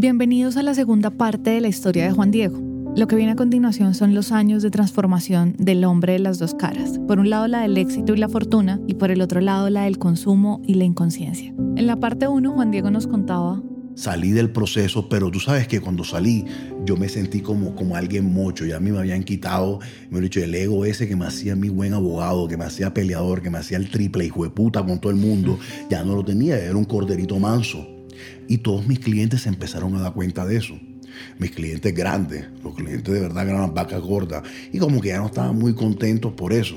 Bienvenidos a la segunda parte de la historia de Juan Diego. Lo que viene a continuación son los años de transformación del hombre de las dos caras. Por un lado la del éxito y la fortuna y por el otro lado la del consumo y la inconsciencia. En la parte 1 Juan Diego nos contaba salí del proceso, pero tú sabes que cuando salí yo me sentí como, como alguien mocho, ya a mí me habían quitado, me han dicho, el ego ese que me hacía mi buen abogado, que me hacía peleador, que me hacía el triple hijo de puta con todo el mundo, ya no lo tenía, era un corderito manso. Y todos mis clientes se empezaron a dar cuenta de eso. Mis clientes grandes, los clientes de verdad eran las vacas gordas. Y como que ya no estaban muy contentos por eso.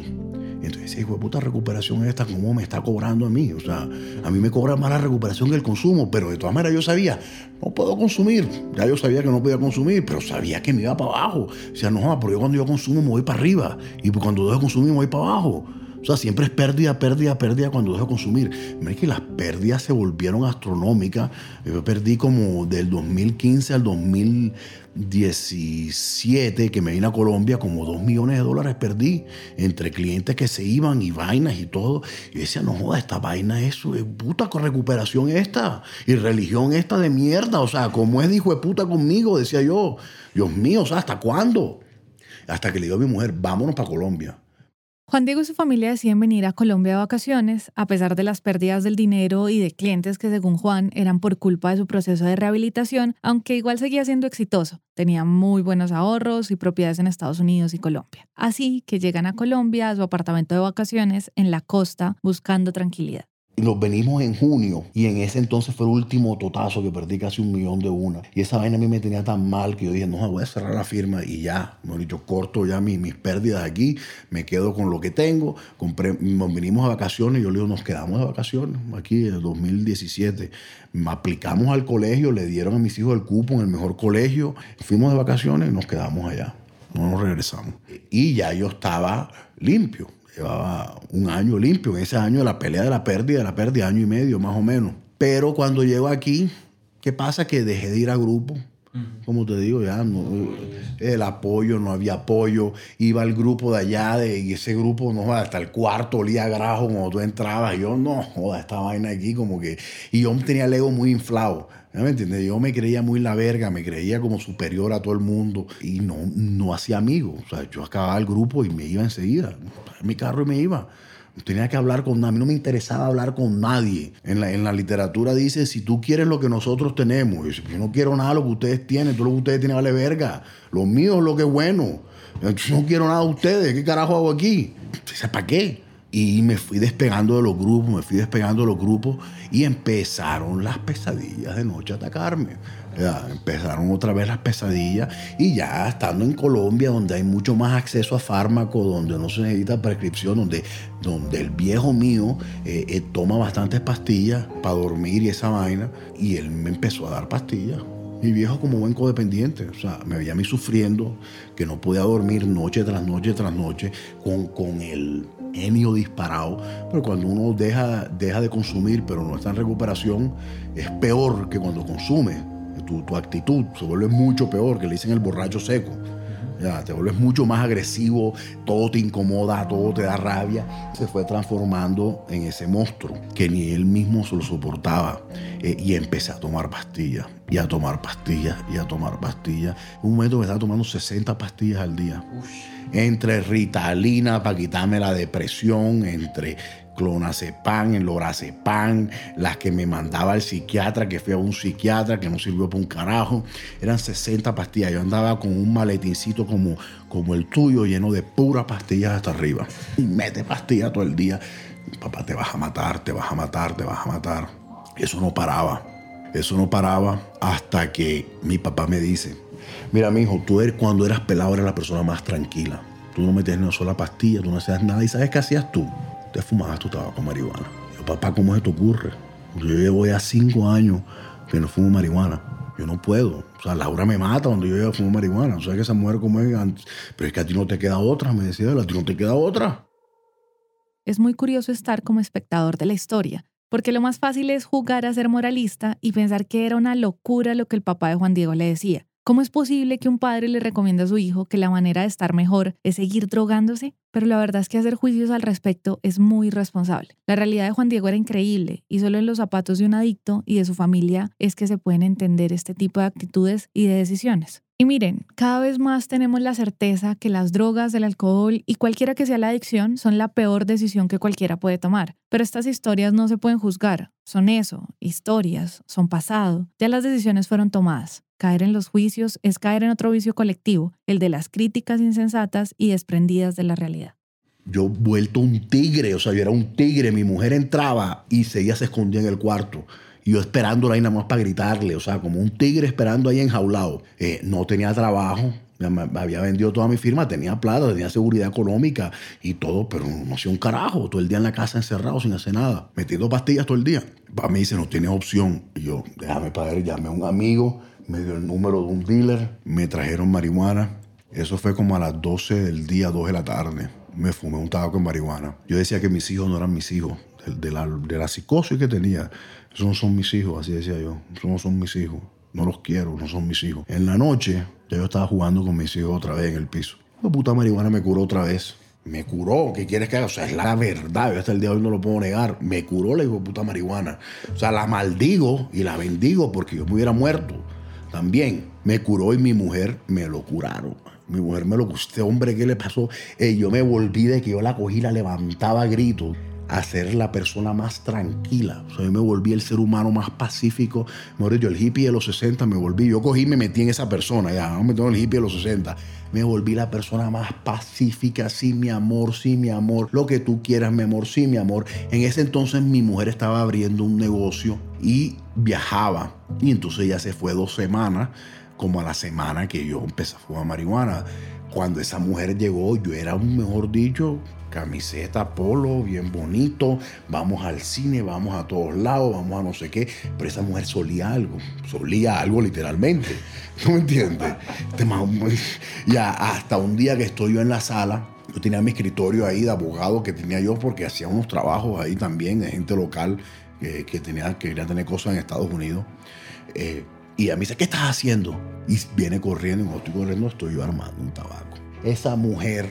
Entonces, hijo de puta recuperación esta, ¿cómo me está cobrando a mí? O sea, a mí me cobra más la recuperación que el consumo, pero de todas maneras yo sabía, no puedo consumir. Ya yo sabía que no podía consumir, pero sabía que me iba para abajo. O sea, no, pero yo cuando yo consumo me voy para arriba. Y cuando dejo de consumir me voy para abajo. O sea, siempre es pérdida, pérdida, pérdida cuando dejo de consumir. Mira que las pérdidas se volvieron astronómicas. Yo perdí como del 2015 al 2017 que me vine a Colombia, como dos millones de dólares perdí entre clientes que se iban y vainas y todo. Y decía, no joda, esta vaina es puta con recuperación esta y religión esta de mierda. O sea, ¿cómo es hijo de puta conmigo? Decía yo. Dios mío, o sea, ¿hasta cuándo? Hasta que le digo a mi mujer, vámonos para Colombia. Juan Diego y su familia deciden venir a Colombia de vacaciones, a pesar de las pérdidas del dinero y de clientes que según Juan eran por culpa de su proceso de rehabilitación, aunque igual seguía siendo exitoso. Tenía muy buenos ahorros y propiedades en Estados Unidos y Colombia. Así que llegan a Colombia a su apartamento de vacaciones en la costa buscando tranquilidad. Nos venimos en junio y en ese entonces fue el último totazo que perdí casi un millón de una. Y esa vaina a mí me tenía tan mal que yo dije, no, voy a cerrar la firma y ya, me dicho, corto ya mis, mis pérdidas aquí, me quedo con lo que tengo. Compré, nos vinimos a vacaciones, yo le digo, nos quedamos de vacaciones aquí en el 2017. Aplicamos al colegio, le dieron a mis hijos el cupo en el mejor colegio, fuimos de vacaciones y nos quedamos allá, no nos regresamos. Y ya yo estaba limpio Llevaba un año limpio. En ese año la pelea de la pérdida, la pérdida, año y medio más o menos. Pero cuando llego aquí, ¿qué pasa? Que dejé de ir a grupo. Como te digo, ya no, el apoyo, no había apoyo. Iba al grupo de allá de, y ese grupo, no hasta el cuarto olía a grajo cuando tú entrabas. yo, no, joda, esta vaina aquí como que... Y yo tenía el ego muy inflado. ¿Me entiendes? Yo me creía muy la verga, me creía como superior a todo el mundo y no, no hacía amigos. O sea, yo acababa el grupo y me iba enseguida. En mi carro y me iba. Tenía que hablar con nadie. A mí no me interesaba hablar con nadie. En la, en la literatura dice, si tú quieres lo que nosotros tenemos, yo no quiero nada de lo que ustedes tienen, todo lo que ustedes tienen vale verga. Lo mío es lo que es bueno. Yo no quiero nada de ustedes. ¿Qué carajo hago aquí? ¿Para qué? Y me fui despegando de los grupos, me fui despegando de los grupos y empezaron las pesadillas de noche a atacarme. empezaron otra vez las pesadillas y ya estando en Colombia, donde hay mucho más acceso a fármacos, donde no se necesita prescripción, donde, donde el viejo mío eh, eh, toma bastantes pastillas para dormir y esa vaina, y él me empezó a dar pastillas. Mi viejo como buen codependiente, o sea, me veía a mí sufriendo, que no podía dormir noche tras noche tras noche con, con el genio disparado. Pero cuando uno deja, deja de consumir, pero no está en recuperación, es peor que cuando consume. Tu, tu actitud se vuelve mucho peor, que le dicen el borracho seco. Ya, te vuelves mucho más agresivo, todo te incomoda, todo te da rabia. Se fue transformando en ese monstruo que ni él mismo se lo soportaba. Eh, y empecé a tomar pastillas, y a tomar pastillas, y a tomar pastillas. Un momento me estaba tomando 60 pastillas al día. Entre Ritalina para quitarme la depresión, entre clonazepam, el lorazepam, las que me mandaba el psiquiatra, que fui a un psiquiatra que no sirvió para un carajo. Eran 60 pastillas. Yo andaba con un maletincito como, como el tuyo, lleno de puras pastillas hasta arriba. Y mete pastillas todo el día. Papá, te vas a matar, te vas a matar, te vas a matar. Eso no paraba. Eso no paraba hasta que mi papá me dice, mira, mi hijo, tú eres, cuando eras pelado eras la persona más tranquila. Tú no metías ni una sola pastilla, tú no hacías nada. ¿Y sabes qué hacías tú? Te fumabas tu tabaco marihuana. Yo, papá, ¿cómo se te ocurre? Yo llevo ya cinco años que no fumo marihuana. Yo no puedo. O sea, Laura me mata cuando yo llevo a fumar marihuana. O sea, que esa mujer como es. Pero es que a ti no te queda otra, me decía él, a ti no te queda otra. Es muy curioso estar como espectador de la historia, porque lo más fácil es jugar a ser moralista y pensar que era una locura lo que el papá de Juan Diego le decía. ¿Cómo es posible que un padre le recomiende a su hijo que la manera de estar mejor es seguir drogándose? Pero la verdad es que hacer juicios al respecto es muy irresponsable. La realidad de Juan Diego era increíble y solo en los zapatos de un adicto y de su familia es que se pueden entender este tipo de actitudes y de decisiones. Y miren, cada vez más tenemos la certeza que las drogas, el alcohol y cualquiera que sea la adicción son la peor decisión que cualquiera puede tomar. Pero estas historias no se pueden juzgar. Son eso, historias, son pasado. Ya las decisiones fueron tomadas. Caer en los juicios es caer en otro vicio colectivo, el de las críticas insensatas y desprendidas de la realidad. Yo vuelto un tigre, o sea, yo era un tigre, mi mujer entraba y seguía se escondía en el cuarto. Y yo esperándola ahí nada más para gritarle, o sea, como un tigre esperando ahí enjaulado. Eh, no tenía trabajo, había vendido toda mi firma, tenía plata, tenía seguridad económica y todo, pero no hacía un carajo. Todo el día en la casa encerrado sin hacer nada, metiendo pastillas todo el día. Para mí dice, no tiene opción. Y yo, déjame ver, llamé a un amigo, me dio el número de un dealer, me trajeron marihuana. Eso fue como a las 12 del día, 2 de la tarde. Me fumé un tabaco en marihuana. Yo decía que mis hijos no eran mis hijos, de, la, de la psicosis que tenía. Esos no son mis hijos, así decía yo. Esos no son mis hijos. No los quiero, no son mis hijos. En la noche, ya yo estaba jugando con mis hijos otra vez en el piso. La puta marihuana me curó otra vez. Me curó, ¿qué quieres que haga? O sea, es la verdad, yo hasta el día de hoy no lo puedo negar. Me curó la hijo de puta marihuana. O sea, la maldigo y la bendigo porque yo me hubiera muerto. También me curó y mi mujer me lo curaron. Mi mujer me lo Este hombre, ¿qué le pasó? Eh, yo me volví de que yo la cogí, la levantaba a gritos a ser la persona más tranquila. O sea, yo me volví el ser humano más pacífico. Mejor yo, el hippie de los 60 me volví. Yo cogí y me metí en esa persona. Ya, no me tengo el hippie de los 60. Me volví la persona más pacífica. Sí, mi amor, sí, mi amor. Lo que tú quieras, mi amor, sí, mi amor. En ese entonces mi mujer estaba abriendo un negocio y viajaba. Y entonces ella se fue dos semanas, como a la semana que yo empecé a fumar marihuana. Cuando esa mujer llegó, yo era un, mejor dicho, camiseta, polo, bien bonito, vamos al cine, vamos a todos lados, vamos a no sé qué, pero esa mujer solía algo, solía algo literalmente, ¿no me entiendes? Este ya hasta un día que estoy yo en la sala, yo tenía mi escritorio ahí de abogado que tenía yo porque hacía unos trabajos ahí también de gente local que, tenía, que quería tener cosas en Estados Unidos. Eh, y a mí dice, ¿qué estás haciendo? Y viene corriendo, y cuando estoy corriendo estoy yo armando un tabaco. Esa mujer,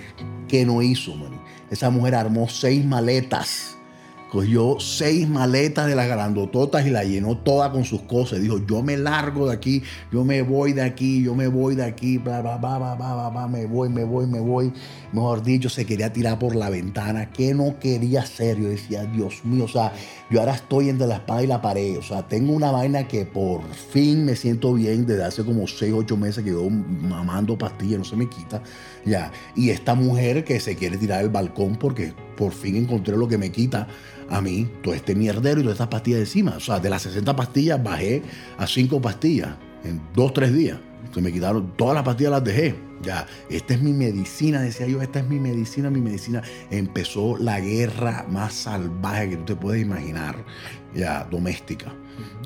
¿qué no hizo, man? Esa mujer armó seis maletas. Cogió seis maletas de las grandototas y la llenó toda con sus cosas. Dijo, yo me largo de aquí, yo me voy de aquí, yo me voy de aquí, bla, bla, bla, bla, bla, bla, me voy, me voy, me voy. Mejor dicho, se quería tirar por la ventana. ¿Qué no quería hacer? Yo decía, Dios mío, o sea, yo ahora estoy entre la espada y la pared. O sea, tengo una vaina que por fin me siento bien desde hace como seis, ocho meses que yo mamando pastillas, no se me quita. Ya. Y esta mujer que se quiere tirar del balcón porque por fin encontré lo que me quita a mí todo este mierdero y todas estas pastillas encima. O sea, de las 60 pastillas bajé a 5 pastillas en 2, 3 días. Se me quitaron todas las pastillas, las dejé. Ya, esta es mi medicina, decía yo, esta es mi medicina, mi medicina. Empezó la guerra más salvaje que tú te puedes imaginar, ya, doméstica,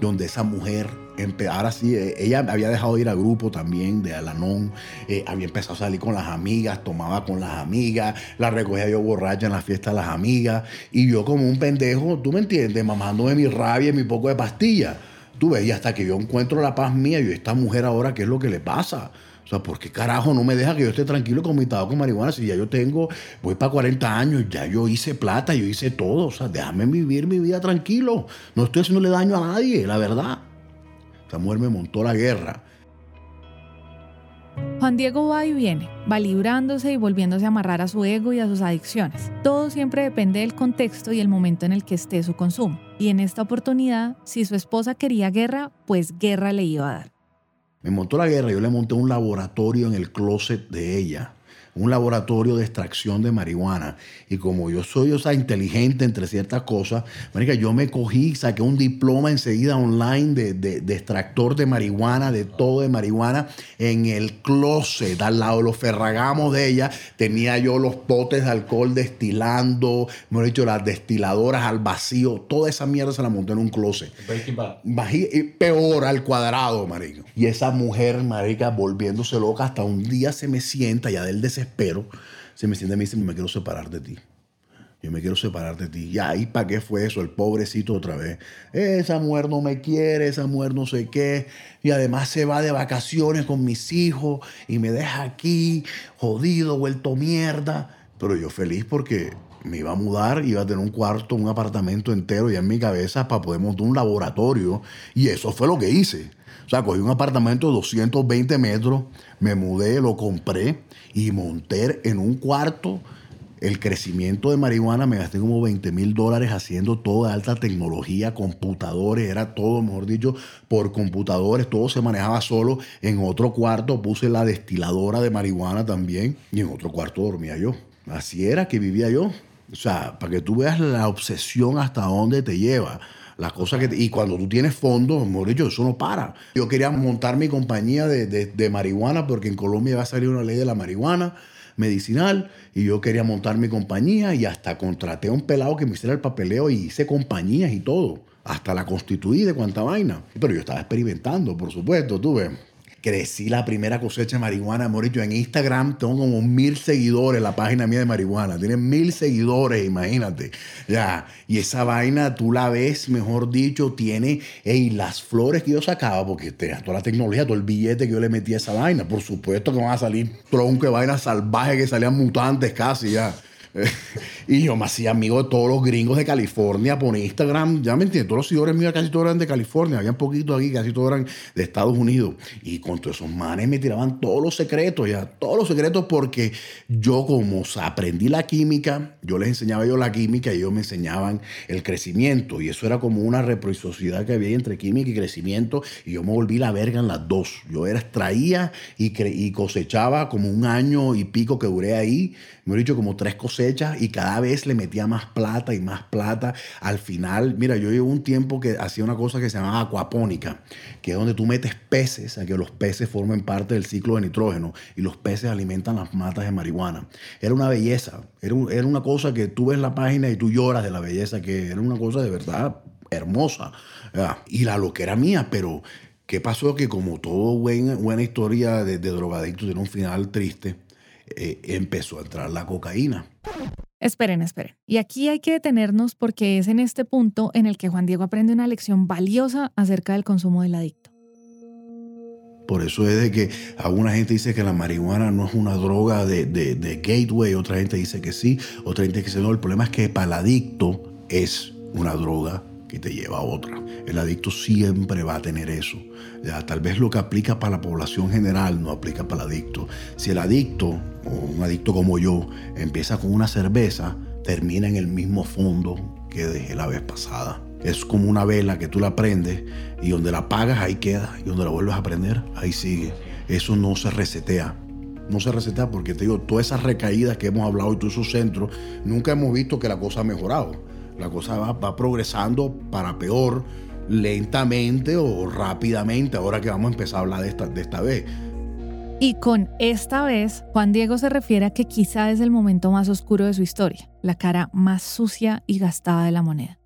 donde esa mujer ahora sí, eh, ella había dejado de ir al grupo también de Alanón, eh, había empezado a salir con las amigas, tomaba con las amigas, la recogía yo borracha en la fiesta de las amigas, y yo como un pendejo, tú me entiendes, mamándome mi rabia y mi poco de pastilla. Tú ves, y hasta que yo encuentro la paz mía, y esta mujer ahora, ¿qué es lo que le pasa? O sea, ¿por qué carajo no me deja que yo esté tranquilo con mi tabaco con marihuana? Si ya yo tengo, voy para 40 años, ya yo hice plata, yo hice todo. O sea, déjame vivir mi vida tranquilo. No estoy haciéndole daño a nadie, la verdad. Esta mujer me montó la guerra. Juan Diego va y viene, va librándose y volviéndose a amarrar a su ego y a sus adicciones. Todo siempre depende del contexto y el momento en el que esté su consumo. Y en esta oportunidad, si su esposa quería guerra, pues guerra le iba a dar. Me montó la guerra, yo le monté un laboratorio en el closet de ella un laboratorio de extracción de marihuana. Y como yo soy, o sea, inteligente entre ciertas cosas, marica, yo me cogí, saqué un diploma enseguida online de, de, extractor de marihuana, de todo de marihuana, en el closet, al lado de los ferragamos de ella, tenía yo los potes de alcohol destilando, he dicho, las destiladoras al vacío, toda esa mierda se la monté en un closet. Peor al cuadrado, marica. Y esa mujer, marica, volviéndose loca, hasta un día se me sienta ya del desespero pero se me siente y me dice, me quiero separar de ti. yo me quiero separar de ti. Ya, ¿y para qué fue eso? El pobrecito otra vez. Esa mujer no me quiere, esa mujer no sé qué. Y además se va de vacaciones con mis hijos y me deja aquí, jodido, vuelto mierda. Pero yo feliz porque me iba a mudar, iba a tener un cuarto, un apartamento entero ya en mi cabeza para poder montar un laboratorio. Y eso fue lo que hice. O sea, cogí un apartamento de 220 metros, me mudé, lo compré y monté en un cuarto el crecimiento de marihuana me gasté como 20 mil dólares haciendo toda alta tecnología, computadores, era todo, mejor dicho, por computadores, todo se manejaba solo. En otro cuarto puse la destiladora de marihuana también y en otro cuarto dormía yo. Así era que vivía yo. O sea, para que tú veas la obsesión hasta dónde te lleva. Las cosas que y cuando tú tienes fondos, mejor dicho, eso no para. Yo quería montar mi compañía de, de marihuana porque en Colombia va a salir una ley de la marihuana medicinal y yo quería montar mi compañía y hasta contraté a un pelado que me hiciera el papeleo y hice compañías y todo. Hasta la constituí de cuánta vaina. Pero yo estaba experimentando, por supuesto, tuve crecí la primera cosecha de marihuana, Morito. En Instagram tengo como mil seguidores la página mía de marihuana. Tiene mil seguidores, imagínate. Ya. Y esa vaina, tú la ves, mejor dicho, tiene ey, las flores que yo sacaba, porque tenía toda la tecnología, todo el billete que yo le metía a esa vaina. Por supuesto que van a salir tronco de vainas salvajes que salían mutantes casi ya. y yo me hacía amigo de todos los gringos de California por Instagram. Ya me entiendes, todos los seguidores míos casi todos eran de California. Había poquitos aquí, casi todos eran de Estados Unidos. Y con todos esos manes me tiraban todos los secretos, ya. Todos los secretos porque yo como aprendí la química, yo les enseñaba yo la química y ellos me enseñaban el crecimiento. Y eso era como una reciprocidad que había entre química y crecimiento. Y yo me volví la verga en las dos. Yo extraía y, y cosechaba como un año y pico que duré ahí. Me he dicho como tres cosechas y cada vez le metía más plata y más plata. Al final, mira, yo llevo un tiempo que hacía una cosa que se llamaba acuapónica, que es donde tú metes peces a que los peces formen parte del ciclo de nitrógeno y los peces alimentan las matas de marihuana. Era una belleza, era, una cosa que tú ves la página y tú lloras de la belleza, que era una cosa de verdad hermosa. Y la loquera mía, pero ¿qué pasó? Que como todo buena, buena historia de, de drogadicto tiene un final triste, eh, empezó a entrar la cocaína. Esperen, esperen. Y aquí hay que detenernos porque es en este punto en el que Juan Diego aprende una lección valiosa acerca del consumo del adicto. Por eso es de que alguna gente dice que la marihuana no es una droga de, de, gateway, otra gente dice que sí, otra gente dice que no. El problema es que para el adicto es una droga que te lleva a otra. El adicto siempre va a tener eso. Ya, tal vez lo que aplica para la población general no aplica para el adicto. Si el adicto, o un adicto como yo, empieza con una cerveza, termina en el mismo fondo que dejé la vez pasada. Es como una vela que tú la prendes y donde la apagas ahí queda y donde la vuelves a prender ahí sigue. Eso no se resetea. No se resetea porque te digo, todas esas recaídas que hemos hablado y todos esos centros, nunca hemos visto que la cosa ha mejorado. La cosa va, va progresando para peor lentamente o rápidamente, ahora que vamos a empezar a hablar de esta, de esta vez. Y con esta vez, Juan Diego se refiere a que quizá es el momento más oscuro de su historia, la cara más sucia y gastada de la moneda.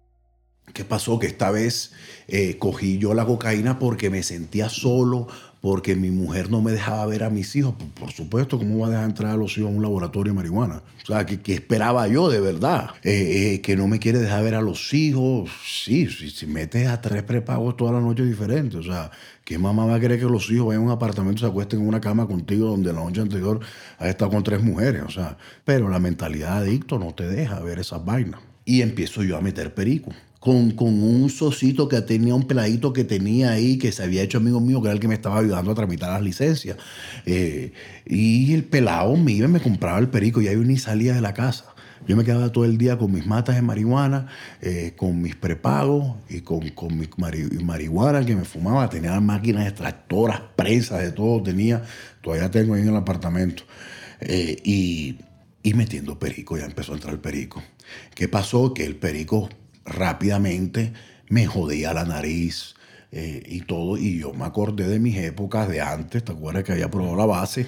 ¿Qué pasó? Que esta vez eh, cogí yo la cocaína porque me sentía solo, porque mi mujer no me dejaba ver a mis hijos. Por, supuesto, ¿cómo va a dejar entrar a los hijos a un laboratorio de marihuana? O sea, ¿qué, esperaba yo de verdad? Eh, eh, que no me quiere dejar ver a los hijos. Sí, si, metes a tres prepagos todas las noches diferentes. O sea, ¿qué mamá va a querer que los hijos vayan a un apartamento y se acuesten en una cama contigo donde la noche anterior ha estado con tres mujeres? O sea, pero la mentalidad de adicto no te deja ver esas vainas. Y empiezo yo a meter perico con, un socito que tenía un peladito que tenía ahí, que se había hecho amigo mío, que era el que me estaba ayudando a tramitar las licencias. Eh, y el pelado me iba y me compraba el perico, y ahí yo ni salía de la casa. Yo me quedaba todo el día con mis matas de marihuana, eh, con mis prepagos y con, con mi marihuana que me fumaba. Tenía máquinas extractoras, prensas, de todo tenía. Todavía tengo ahí en el apartamento. Eh, y, y metiendo perico, ya empezó a entrar el perico. ¿Qué pasó? Que el perico rápidamente me jodía la nariz eh, y todo. Y yo me acordé de mis épocas de antes, ¿te acuerdas que había probado la base?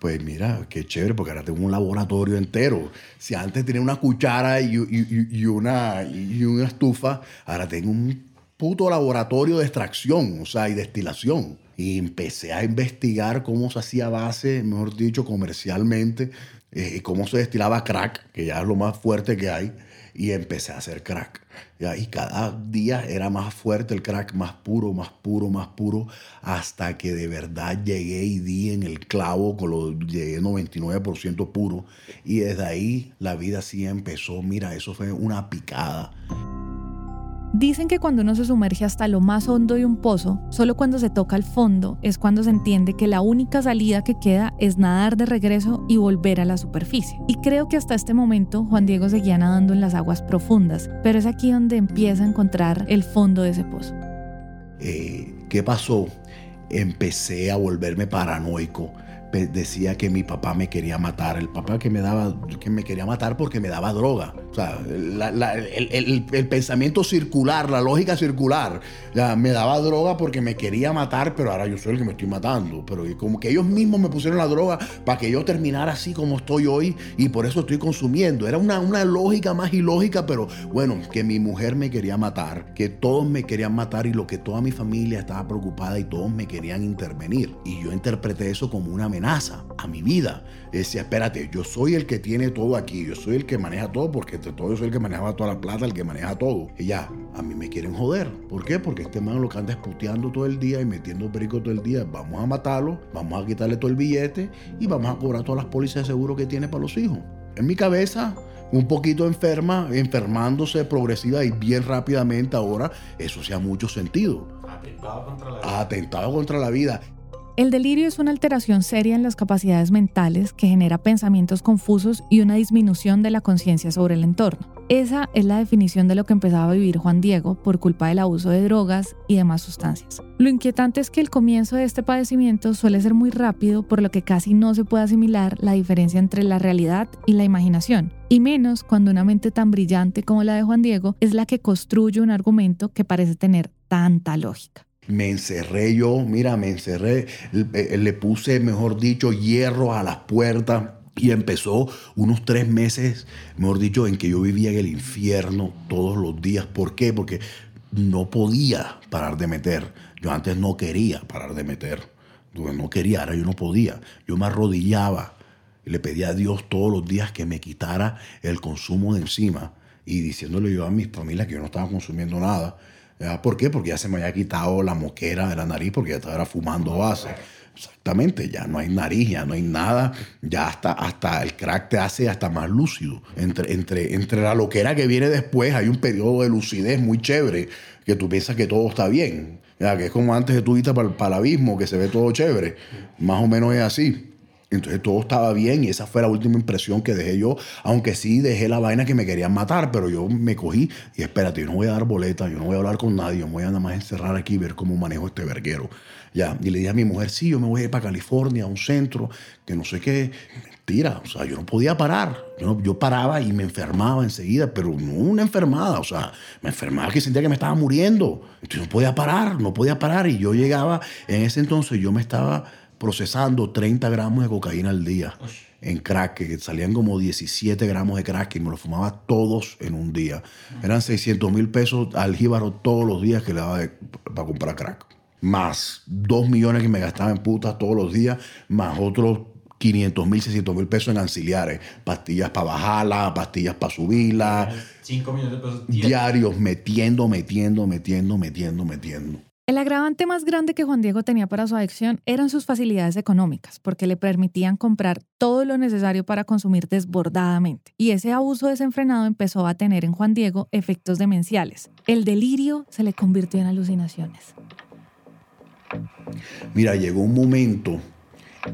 Pues mira, qué chévere, porque ahora tengo un laboratorio entero. Si antes tenía una cuchara y, una, y una estufa, ahora tengo un puto laboratorio de extracción, o sea, y destilación. Y empecé a investigar cómo se hacía base, mejor dicho, comercialmente eh, cómo se destilaba crack, que ya es lo más fuerte que hay, y empecé a hacer crack. Y cada día era más fuerte el crack, más puro, más puro, más puro, hasta que de verdad llegué y di en el clavo, con lo, llegué 99% puro. Y desde ahí la vida sí empezó. Mira, eso fue una picada. Dicen que cuando uno se sumerge hasta lo más hondo de un pozo, solo cuando se toca el fondo es cuando se entiende que la única salida que queda es nadar de regreso y volver a la superficie. Y creo que hasta este momento Juan Diego seguía nadando en las aguas profundas, pero es aquí donde empieza a encontrar el fondo de ese pozo. Eh, ¿Qué pasó? Empecé a volverme paranoico decía que mi papá me quería matar, el papá que me daba, que me quería matar porque me daba droga. O sea, el, pensamiento circular, la lógica circular, me daba droga porque me quería matar, pero ahora yo soy el que me estoy matando. Pero como que ellos mismos me pusieron la droga para que yo terminara así como estoy hoy y por eso estoy consumiendo. Era una, una lógica más ilógica, pero bueno, que mi mujer me quería matar, que todos me querían matar y lo que toda mi familia estaba preocupada y todos me querían intervenir. Y yo interpreté eso como una amenaza a mi vida. Decía, espérate, yo soy el que tiene todo aquí, yo soy el que maneja todo, porque entre todo yo soy el que maneja toda la plata, el que maneja todo. Y ya, a mí me quieren joder. ¿Por qué? Porque este man lo que anda es todo el día y metiendo perico todo el día. Vamos a matarlo, vamos a quitarle todo el billete y vamos a cobrar todas las pólizas de seguro que tiene para los hijos. En mi cabeza, un poquito enferma, enfermándose progresiva y bien rápidamente ahora, eso hacía mucho sentido. Atentado contra la vida. Atentado contra la vida. El delirio es una alteración seria en las capacidades mentales que genera pensamientos confusos y una disminución de la conciencia sobre el entorno. Esa es la definición de lo que empezaba a vivir Juan Diego por culpa del abuso de drogas y demás sustancias. Lo inquietante es que el comienzo de este padecimiento suele ser muy rápido, por lo que casi no se puede asimilar la diferencia entre la realidad y la imaginación, y menos cuando una mente tan brillante como la de Juan Diego es la que construye un argumento que parece tener tanta lógica. Me encerré yo, mira, me encerré, eh, le puse, mejor dicho, hierro a las puertas. Y empezó unos tres meses, mejor dicho, en que yo vivía en el infierno todos los días. ¿Por qué? Porque no podía parar de meter. Yo antes no quería parar de meter. No quería, ahora yo no podía. Yo me arrodillaba y le pedía a Dios todos los días que me quitara el consumo de encima. Y diciéndole yo a mis familias que yo no estaba consumiendo nada. ¿Por qué? Porque ya se me había quitado la moquera de la nariz porque ya estaba fumando base. Exactamente, ya no hay nariz, ya no hay nada, ya hasta, hasta el crack te hace hasta más lúcido. Entre, entre, entre la loquera que viene después hay un periodo de lucidez muy chévere, que tú piensas que todo está bien. Ya, que es como antes de tu vista para, para el abismo, que se ve todo chévere. Más o menos es así. Entonces todo estaba bien y esa fue la última impresión que dejé yo, aunque sí dejé la vaina que me querían matar, pero yo me cogí y espérate, yo no voy a dar boleta, yo no voy a hablar con nadie, yo me voy a nada más encerrar aquí y ver cómo manejo este verguero. Ya, y le dije a mi mujer, sí, yo me voy a ir para California, a un centro, que no sé qué. Mentira, o sea, yo no podía parar. Yo, paraba y me enfermaba enseguida, pero no una enfermada, o sea, me enfermaba que sentía que me estaba muriendo. Entonces no podía parar, no podía parar. Y yo llegaba, en ese entonces yo me estaba procesando 30 gramos de cocaína al día en crack, que salían como 17 gramos de crack y me lo fumaba todos en un día. Eran 600 mil pesos al jíbaro todos los días que le daba para comprar crack. Más 2 millones que me gastaba en putas todos los días, más otros 500 mil, 600 mil pesos en auxiliares. Pastillas para bajarla, pastillas para subirla. 5 millones de pesos diarios, metiendo, metiendo, metiendo, metiendo, metiendo. El agravante más grande que Juan Diego tenía para su adicción eran sus facilidades económicas, porque le permitían comprar todo lo necesario para consumir desbordadamente. Y ese abuso desenfrenado empezó a tener en Juan Diego efectos demenciales. El delirio se le convirtió en alucinaciones. Mira, llegó un momento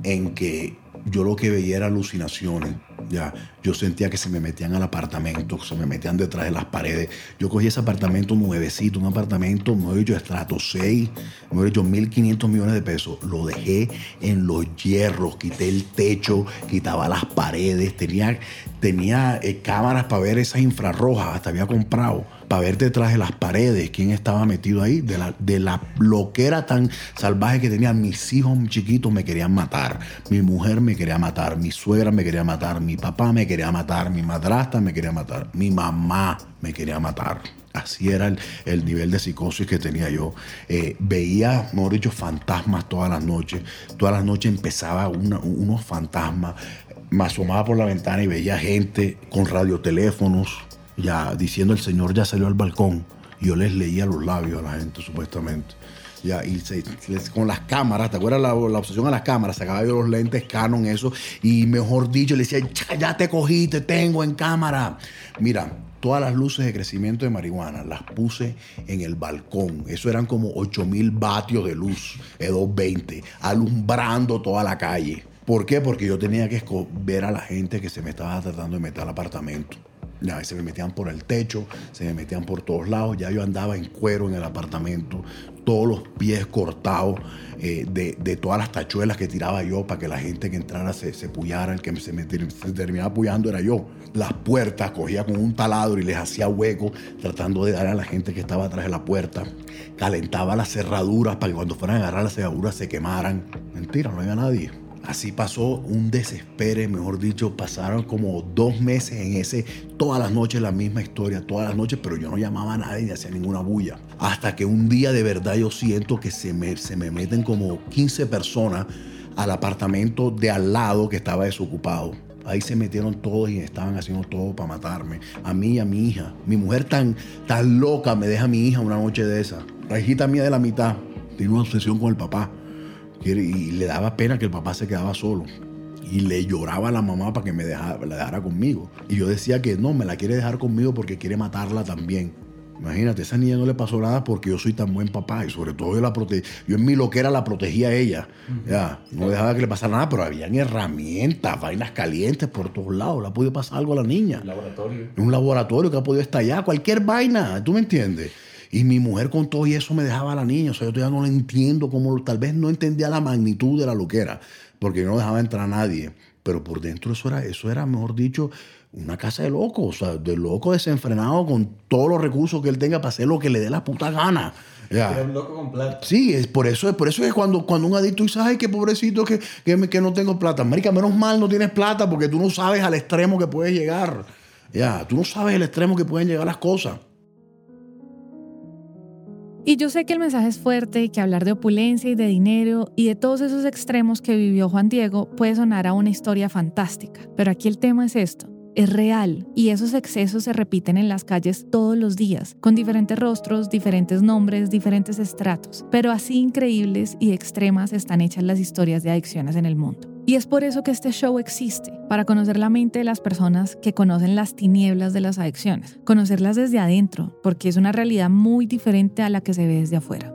en que yo lo que veía era alucinaciones. Ya, yo sentía que se me metían al apartamento, se me metían detrás de las paredes. Yo cogí ese apartamento nuevecito, un apartamento, me he estrato 6, me he hecho 1.500 millones de pesos. Lo dejé en los hierros, quité el techo, quitaba las paredes, tenía, tenía eh, cámaras para ver esas infrarrojas, hasta había comprado para ver detrás de las paredes quién estaba metido ahí, de la, de la loquera tan salvaje que tenía. Mis hijos chiquitos me querían matar, mi mujer me quería matar, mi suegra me quería matar, mi papá me quería matar, mi madrastra me quería matar, mi mamá me quería matar. Así era el, nivel de psicosis que tenía yo. Eh, veía, mejor dicho, fantasmas todas las noches. Todas las noches empezaba unos fantasmas me asomaba por la ventana y veía gente con radioteléfonos, ya diciendo el señor ya salió al balcón. Yo les leía los labios a la gente, supuestamente. Ya, y con las cámaras, ¿te acuerdas la, obsesión a las cámaras? Sacaba yo los lentes Canon, eso, y mejor dicho, le decía, ya te cogí, te tengo en cámara. Mira, todas las luces de crecimiento de marihuana las puse en el balcón. Eso eran como 8000 vatios de luz, de 220, alumbrando toda la calle. ¿Por qué? Porque yo tenía que ver a la gente que se me estaba tratando de meter al apartamento. Se me metían por el techo, se me metían por todos lados. Ya yo andaba en cuero en el apartamento, todos los pies cortados eh, de, todas las tachuelas que tiraba yo para que la gente que entrara se, se puyara. El que se, me, terminaba puyando era yo. Las puertas cogía con un taladro y les hacía hueco, tratando de dar a la gente que estaba atrás de la puerta. Calentaba las cerraduras para que cuando fueran a agarrar las cerraduras se quemaran. Mentira, no había nadie. Así pasó un desespere, mejor dicho, pasaron como dos meses en ese, todas las noches la misma historia, todas las noches, pero yo no llamaba a nadie ni hacía ninguna bulla. Hasta que un día de verdad yo siento que se me, se me meten como 15 personas al apartamento de al lado que estaba desocupado. Ahí se metieron todos y estaban haciendo todo para matarme. A mí y a mi hija. Mi mujer tan, tan loca me deja a mi hija una noche de esa. La hijita mía de la mitad tiene una obsesión con el papá y le daba pena que el papá se quedaba solo. Y le lloraba a la mamá para que me dejara, la dejara conmigo. Y yo decía que no, me la quiere dejar conmigo porque quiere matarla también. Imagínate, a esa niña no le pasó nada porque yo soy tan buen papá y sobre todo yo la prote yo en mi loquera la protegía a ella. Ya, no dejaba que le pasara nada, pero habían herramientas, vainas calientes por todos lados. Le ha podido pasar algo a la niña. Un laboratorio. Un laboratorio que ha podido estallar, cualquier vaina, ¿tú me entiendes? Y mi mujer con todo y eso me dejaba a la niña. O sea, yo todavía no lo entiendo, como tal vez no entendía la magnitud de la loquera, porque no dejaba entrar a nadie. Pero por dentro eso era, eso era, mejor dicho, una casa de loco, o sea, de loco desenfrenado con todos los recursos que él tenga para hacer lo que le dé la puta gana. Era un loco con plata. Sí, es por eso, es por eso que cuando, cuando un adicto dice, ay, qué pobrecito que, que, que no tengo plata. América, menos mal no tienes plata porque tú no sabes al extremo que puedes llegar. Ya, tú no sabes el extremo que pueden llegar las cosas. Y yo sé que el mensaje es fuerte que hablar de opulencia y de dinero y de todos esos extremos que vivió Juan Diego puede sonar a una historia fantástica. Pero aquí el tema es esto. Es real y esos excesos se repiten en las calles todos los días, con diferentes rostros, diferentes nombres, diferentes estratos, pero así increíbles y extremas están hechas las historias de adicciones en el mundo. Y es por eso que este show existe, para conocer la mente de las personas que conocen las tinieblas de las adicciones, conocerlas desde adentro, porque es una realidad muy diferente a la que se ve desde afuera.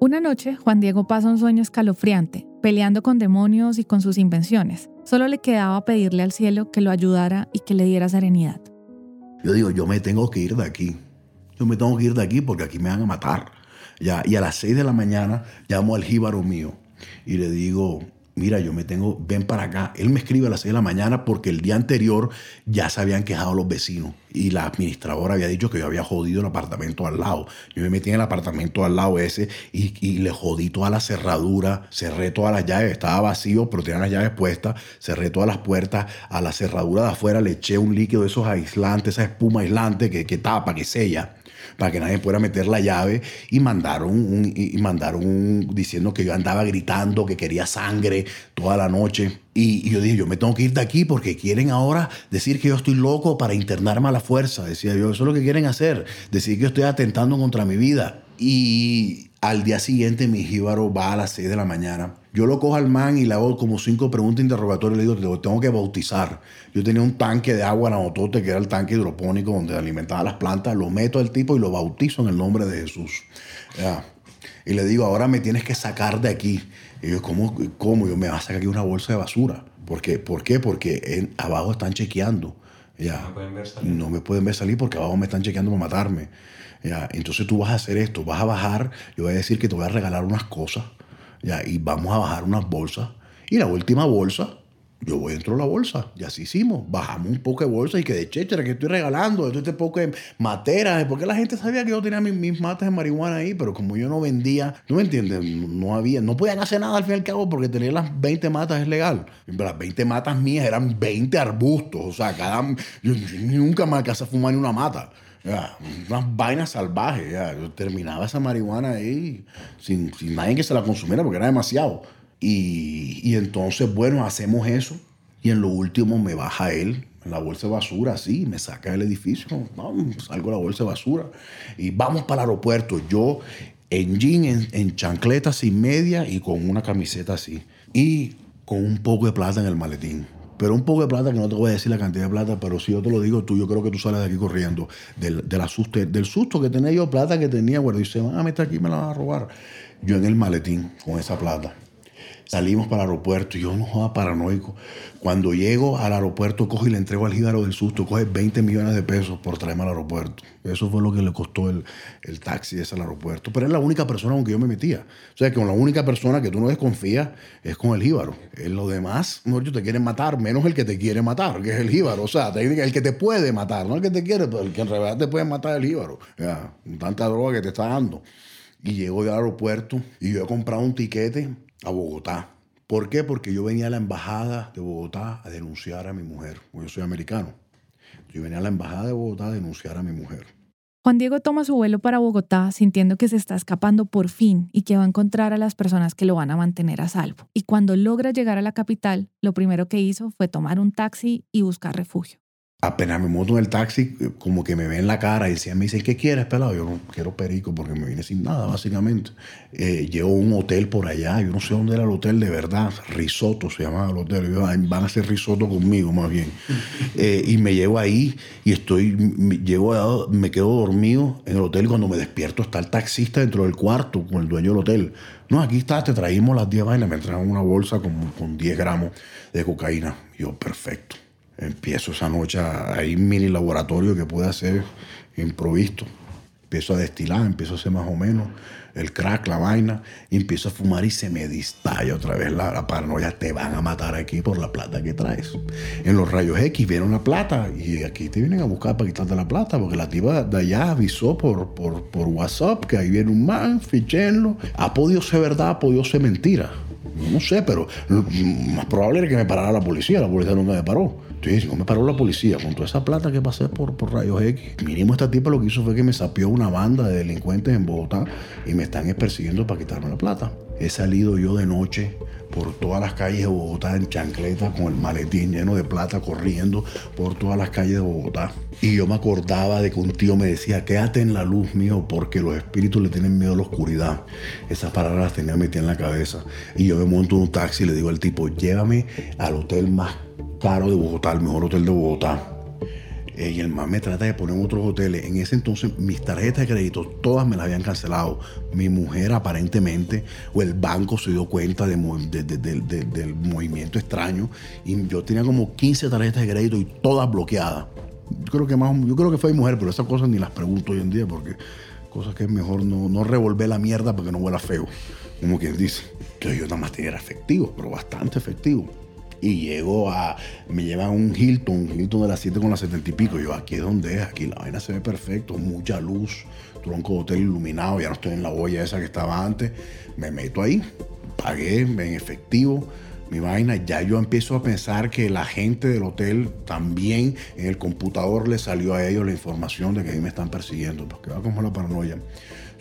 Una noche, Juan Diego pasa un sueño escalofriante, peleando con demonios y con sus invenciones. Solo le quedaba pedirle al cielo que lo ayudara y que le diera serenidad. Yo digo, yo me tengo que ir de aquí. Yo me tengo que ir de aquí porque aquí me van a matar. Ya, y a las 6 de la mañana llamo al jíbaro mío y le digo, mira, yo me tengo, ven para acá. Él me escribe a las 6 de la mañana porque el día anterior ya se habían quejado los vecinos y la administradora había dicho que yo había jodido el apartamento al lado. Yo me metí en el apartamento al lado ese y, y le jodí toda la cerradura, cerré todas las llaves, estaba vacío, pero tenía las llaves puestas, cerré todas las puertas, a la cerradura de afuera le eché un líquido de esos aislantes, esa espuma aislante que, que tapa, que sella para que nadie pueda meter la llave y mandaron y mandaron diciendo que yo andaba gritando, que quería sangre toda la noche. Y, yo dije, yo me tengo que ir de aquí porque quieren ahora decir que yo estoy loco para internarme a la fuerza. Decía yo, eso es lo que quieren hacer, decir que yo estoy atentando contra mi vida. Y al día siguiente mi jíbaro va a las 6 de la mañana. Yo lo cojo al man y le hago como cinco preguntas interrogatorias. Le digo, te tengo que bautizar. Yo tenía un tanque de agua en Aotote, que era el tanque hidropónico donde alimentaba las plantas. Lo meto al tipo y lo bautizo en el nombre de Jesús. Y le digo, ahora me tienes que sacar de aquí. Y yo, ¿cómo? cómo? Yo me va a sacar aquí una bolsa de basura. ¿Por qué? ¿Por qué? Porque abajo están chequeando. Ya. No, pueden ver salir. no me pueden ver salir porque abajo me están chequeando para matarme. Ya, entonces tú vas a hacer esto, vas a bajar, yo voy a decir que te voy a regalar unas cosas, ya, y vamos a bajar unas bolsas. Y la última bolsa, yo voy dentro de la bolsa. Y así hicimos. Bajamos un poco de bolsa y que de chéchera que estoy regalando, esto este poco de materas, porque la gente sabía que yo tenía mis, mis, matas de marihuana ahí, pero como yo no vendía, ¿no me entiendes? No había, no podían hacer nada al fin y al cabo porque tener las 20 matas es legal. las 20 matas mías eran 20 arbustos, o sea, cada, yo, nunca me alcancé a fumar ni una mata. Ya, unas vainas salvajes. Ya. Terminaba esa marihuana ahí sin, sin nadie que se la consumiera porque era demasiado. Y, y, entonces, bueno, hacemos eso. Y en lo último me baja él en la bolsa de basura, así, me saca del edificio, vamos, salgo de la bolsa de basura y vamos para el aeropuerto. Yo en jean, en, en chancletas y media y con una camiseta así. Y con un poco de plata en el maletín. Pero un poco de plata, que no te voy a decir la cantidad de plata, pero si yo te lo digo tú, yo creo que tú sales de aquí corriendo. Del, del, asusto, del susto que tenía yo, plata que tenía, güey. Dice, van a meter aquí me la van a robar. Yo en el maletín con esa plata. Salimos para el aeropuerto yo no joda paranoico. Cuando llego al aeropuerto, cojo y le entrego al jíbaro del susto, coge 20 millones de pesos por traerme al aeropuerto. Eso fue lo que le costó el, el taxi ese al aeropuerto. Pero es la única persona con que yo me metía. O sea, que con la única persona que tú no desconfías es con el jíbaro. En lo demás, no, te quieren matar, menos el que te quiere matar, que es el jíbaro. O sea, el que te puede matar, no el que te quiere, pero el que en realidad te puede matar es el jíbaro. Ya, tanta droga que te está dando. Y llego yo al aeropuerto y yo he comprado un tiquete a Bogotá. ¿Por qué? Porque yo venía a la embajada de Bogotá a denunciar a mi mujer. Yo soy americano. Yo venía a la embajada de Bogotá a denunciar a mi mujer. Juan Diego toma su vuelo para Bogotá sintiendo que se está escapando por fin y que va a encontrar a las personas que lo van a mantener a salvo. Y cuando logra llegar a la capital, lo primero que hizo fue tomar un taxi y buscar refugio apenas me monto en el taxi, como que me ven la cara y decían, me dicen, ¿qué quieres, pelado? Yo no quiero perico porque me vine sin nada, básicamente. Eh, llego a un hotel por allá, yo no sé dónde era el hotel de verdad, Risotto se llamaba el hotel, van a hacer risotto conmigo más bien. Eh, y me llevo ahí y estoy, me, llego me quedo dormido en el hotel y cuando me despierto está el taxista dentro del cuarto con el dueño del hotel. No, aquí está, te traímos las 10 vainas, me trajeron una bolsa con, con 10 gramos de cocaína. Yo, perfecto Empiezo esa noche, hay un mini laboratorio que puede hacer improvisto. Empiezo a destilar, empiezo a hacer más o menos el crack, la vaina, empiezo a fumar y se me distalla otra vez la, paranoia. Te van a matar aquí por la plata que traes. En los rayos X vieron la plata y aquí te vienen a buscar para quitarte la plata porque la tipa de allá avisó por, por, por WhatsApp que ahí viene un man, fichenlo. Ha podido ser verdad, ha podido ser mentira. No sé, pero más probable era que me parara la policía. La policía nunca me paró. Entonces, no me paró la policía con toda esa plata que pasé por, por rayos X. Mínimo esta tipa lo que hizo fue que me sapió una banda de delincuentes en Bogotá y me están persiguiendo para quitarme la plata. He salido yo de noche por todas las calles de Bogotá en chancleta con el maletín lleno de plata corriendo por todas las calles de Bogotá. Y yo me acordaba de que un tío me decía, quédate en la luz mío porque los espíritus le tienen miedo a la oscuridad. Esas palabras las tenía metidas en la cabeza. Y yo me monto en un taxi y le digo al tipo, llévame al hotel más caro de Bogotá, el mejor hotel de Bogotá. Eh, y el más me trata de poner otros hoteles. En ese entonces mis tarjetas de crédito todas me las habían cancelado. Mi mujer aparentemente, o el banco se dio cuenta de, del movimiento extraño. Y yo tenía como 15 tarjetas de crédito y todas bloqueadas. Yo creo que, más, yo creo que fue mi mujer, pero esas cosas ni las pregunto hoy en día porque cosas que es mejor no, no revolver la mierda porque no huela feo, como quien dice. Que yo nada más tenía efectivo, pero bastante efectivo y llego a. Me llevan un Hilton, un Hilton de las 7 con las 70 y pico. Yo, aquí es donde es, aquí la vaina se ve perfecto, mucha luz, tronco de hotel iluminado, ya no estoy en la olla esa que estaba antes. Me meto ahí, pagué en efectivo mi vaina, ya yo empiezo a pensar que la gente del hotel también en el computador le salió a ellos la información de que ahí me están persiguiendo, porque va como la paranoia.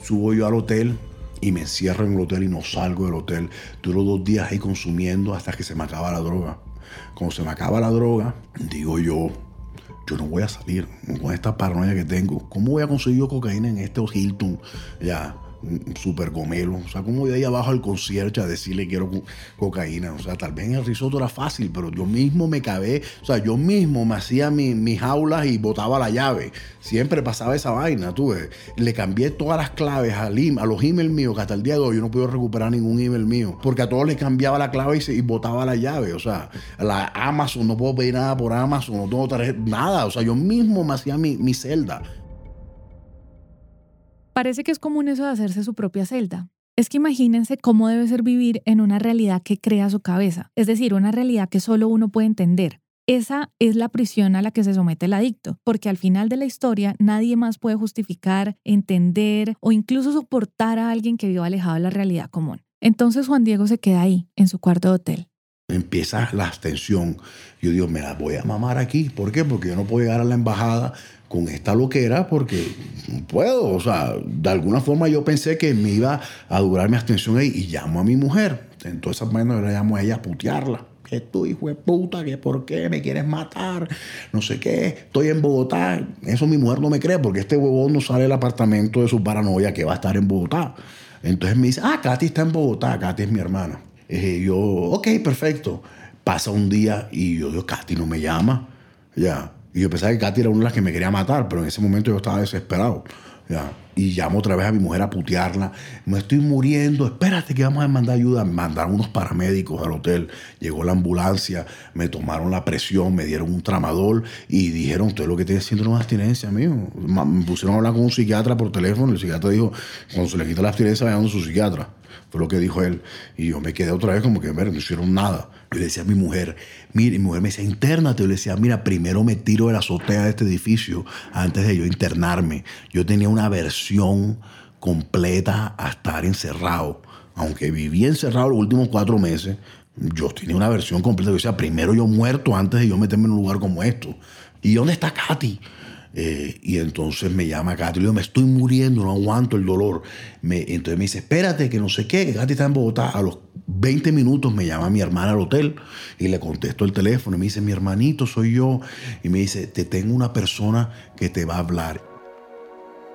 Subo yo al hotel, y me encierro en el hotel y no salgo del hotel. Duro dos días ahí consumiendo hasta que se me acaba la droga. Cuando se me acaba la droga, digo yo, yo no voy a salir con esta paranoia que tengo. ¿Cómo voy a conseguir cocaína en este Hilton? Ya, super gomelo. O sea, como de ahí abajo al concierto a decirle quiero cocaína. O sea, tal vez en el risotto era fácil, pero yo mismo me cabé. O sea, yo mismo me hacía mis jaulas y botaba la llave. Siempre pasaba esa vaina, tú ves. Le cambié todas las claves a, a los emails míos, que hasta el día de hoy yo no puedo recuperar ningún email mío. Porque a todos les cambiaba la clave y, se, y botaba la llave. O sea, la Amazon, no puedo pedir nada por Amazon, no tengo tarjeta, nada. O sea, yo mismo me hacía mi, mi celda. Parece que es común eso de hacerse su propia celda. Es que imagínense cómo debe ser vivir en una realidad que crea su cabeza, es decir, una realidad que solo uno puede entender. Esa es la prisión a la que se somete el adicto, porque al final de la historia nadie más puede justificar, entender o incluso soportar a alguien que viva alejado de la realidad común. Entonces Juan Diego se queda ahí, en su cuarto de hotel. Empieza la abstención. Yo digo, me la voy a mamar aquí. ¿Por qué? Porque yo no puedo llegar a la embajada con esta loquera porque no puedo. O sea, de alguna forma yo pensé que me iba a durar mi abstención ahí y llamo a mi mujer. Entonces, bueno, le llamo a ella a putearla. que tú, hijo de puta, que por qué me quieres matar, no sé qué, estoy en Bogotá. Eso mi mujer no me cree porque este huevón no sale del apartamento de su paranoia que va a estar en Bogotá. Entonces me dice, ah, Katy está en Bogotá, Katy es mi hermana. Y yo, ok, perfecto. Pasa un día y yo digo, Katy no me llama. Ya. Y yo pensaba que Katy era una de las que me quería matar, pero en ese momento yo estaba desesperado. Ya. Y llamo otra vez a mi mujer a putearla. Me estoy muriendo, espérate que vamos a mandar ayuda. Mandaron unos paramédicos al hotel. Llegó la ambulancia, me tomaron la presión, me dieron un tramadol y dijeron, usted lo que tiene es síndrome de abstinencia, amigo. Me pusieron a hablar con un psiquiatra por teléfono. El psiquiatra dijo, cuando se le quita la abstinencia, vayan a su psiquiatra. Fue lo que dijo él. Y yo me quedé otra vez como que, ver, no hicieron nada. Yo le decía a mi mujer, mire, mi mujer me decía, internate. Yo le decía, mira, primero me tiro de la azotea de este edificio antes de yo internarme. Yo tenía una versión completa a estar encerrado. Aunque viví encerrado los últimos cuatro meses, yo tenía una versión completa. Yo decía, primero yo muerto antes de yo meterme en un lugar como esto. ¿Y dónde está Katy? Eh, y entonces me llama Katy, le digo, me estoy muriendo, no aguanto el dolor. Me, entonces me dice, espérate, que no sé qué, que está en Bogotá. A los 20 minutos me llama mi hermana al hotel y le contesto el teléfono. Y me dice, mi hermanito, soy yo. Y me dice, te tengo una persona que te va a hablar.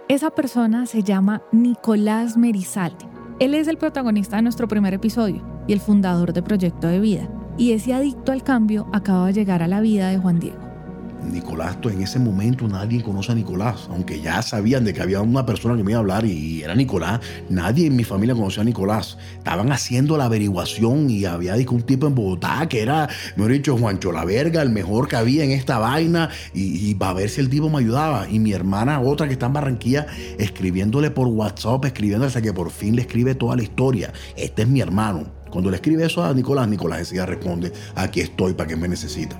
Esa persona se llama Nicolás Merizalde. Él es el protagonista de nuestro primer episodio y el fundador de Proyecto de Vida. Y ese adicto al cambio acaba de llegar a la vida de Juan Diego. Nicolás, en ese momento nadie conoce a Nicolás, aunque ya sabían de que había una persona que me iba a hablar y era Nicolás, nadie en mi familia conocía a Nicolás. Estaban haciendo la averiguación y había un tipo en Bogotá que era, me he dicho, Juancho la verga, el mejor que había en esta vaina y, va a ver si el tipo me ayudaba. Y mi hermana, otra que está en Barranquilla, escribiéndole por WhatsApp, escribiéndole hasta que por fin le escribe toda la historia. Este es mi hermano. Cuando le escribe eso a Nicolás, Nicolás enseguida responde, aquí estoy, ¿para que me necesitan?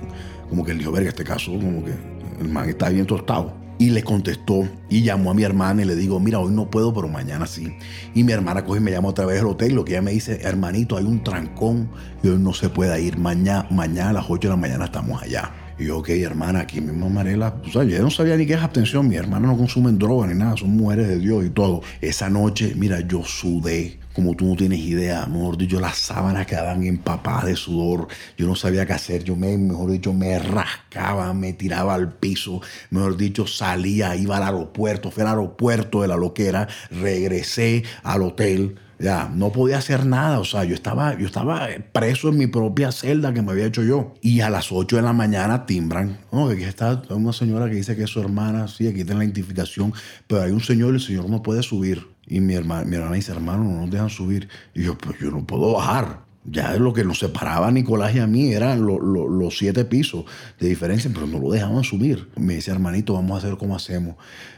Como que él dijo, verga, este caso, como que el man está bien tostado. Y le contestó y llamó a mi hermana y le digo, mira, hoy no puedo, pero mañana sí. Y mi hermana coge y me llama otra vez al hotel. Lo que ella me dice, hermanito, hay un trancón y hoy no se puede ir. Mañana, mañana a las 8 de la mañana estamos allá. Y yo, ok, hermana, aquí mismo Marela, o sea, yo no sabía ni qué es abstención. Mi hermana no consumen droga ni nada, son mujeres de Dios y todo. Esa noche, mira, yo sudé como tú no tienes idea, mejor dicho, las sábanas quedaban empapadas de sudor, yo no sabía qué hacer, yo me, mejor dicho, me rascaba, me tiraba al piso, mejor dicho, salía, iba al aeropuerto, fui al aeropuerto de la loquera, regresé al hotel, ya, no podía hacer nada, o sea, yo estaba, yo estaba preso en mi propia celda que me había hecho yo. Y a las 8 de la mañana timbran, no, aquí está una señora que dice que es su hermana, sí, aquí está la identificación, pero hay un señor y el señor no puede subir. Y mi hermana, mi hermana dice, hermano, no nos dejan subir. Y yo, pues yo no puedo bajar. Ya lo que nos separaba a Nicolás y a mí eran los siete pisos de diferencia, pero no lo dejaban subir. Me dice, hermanito, vamos a hacer como hacemos.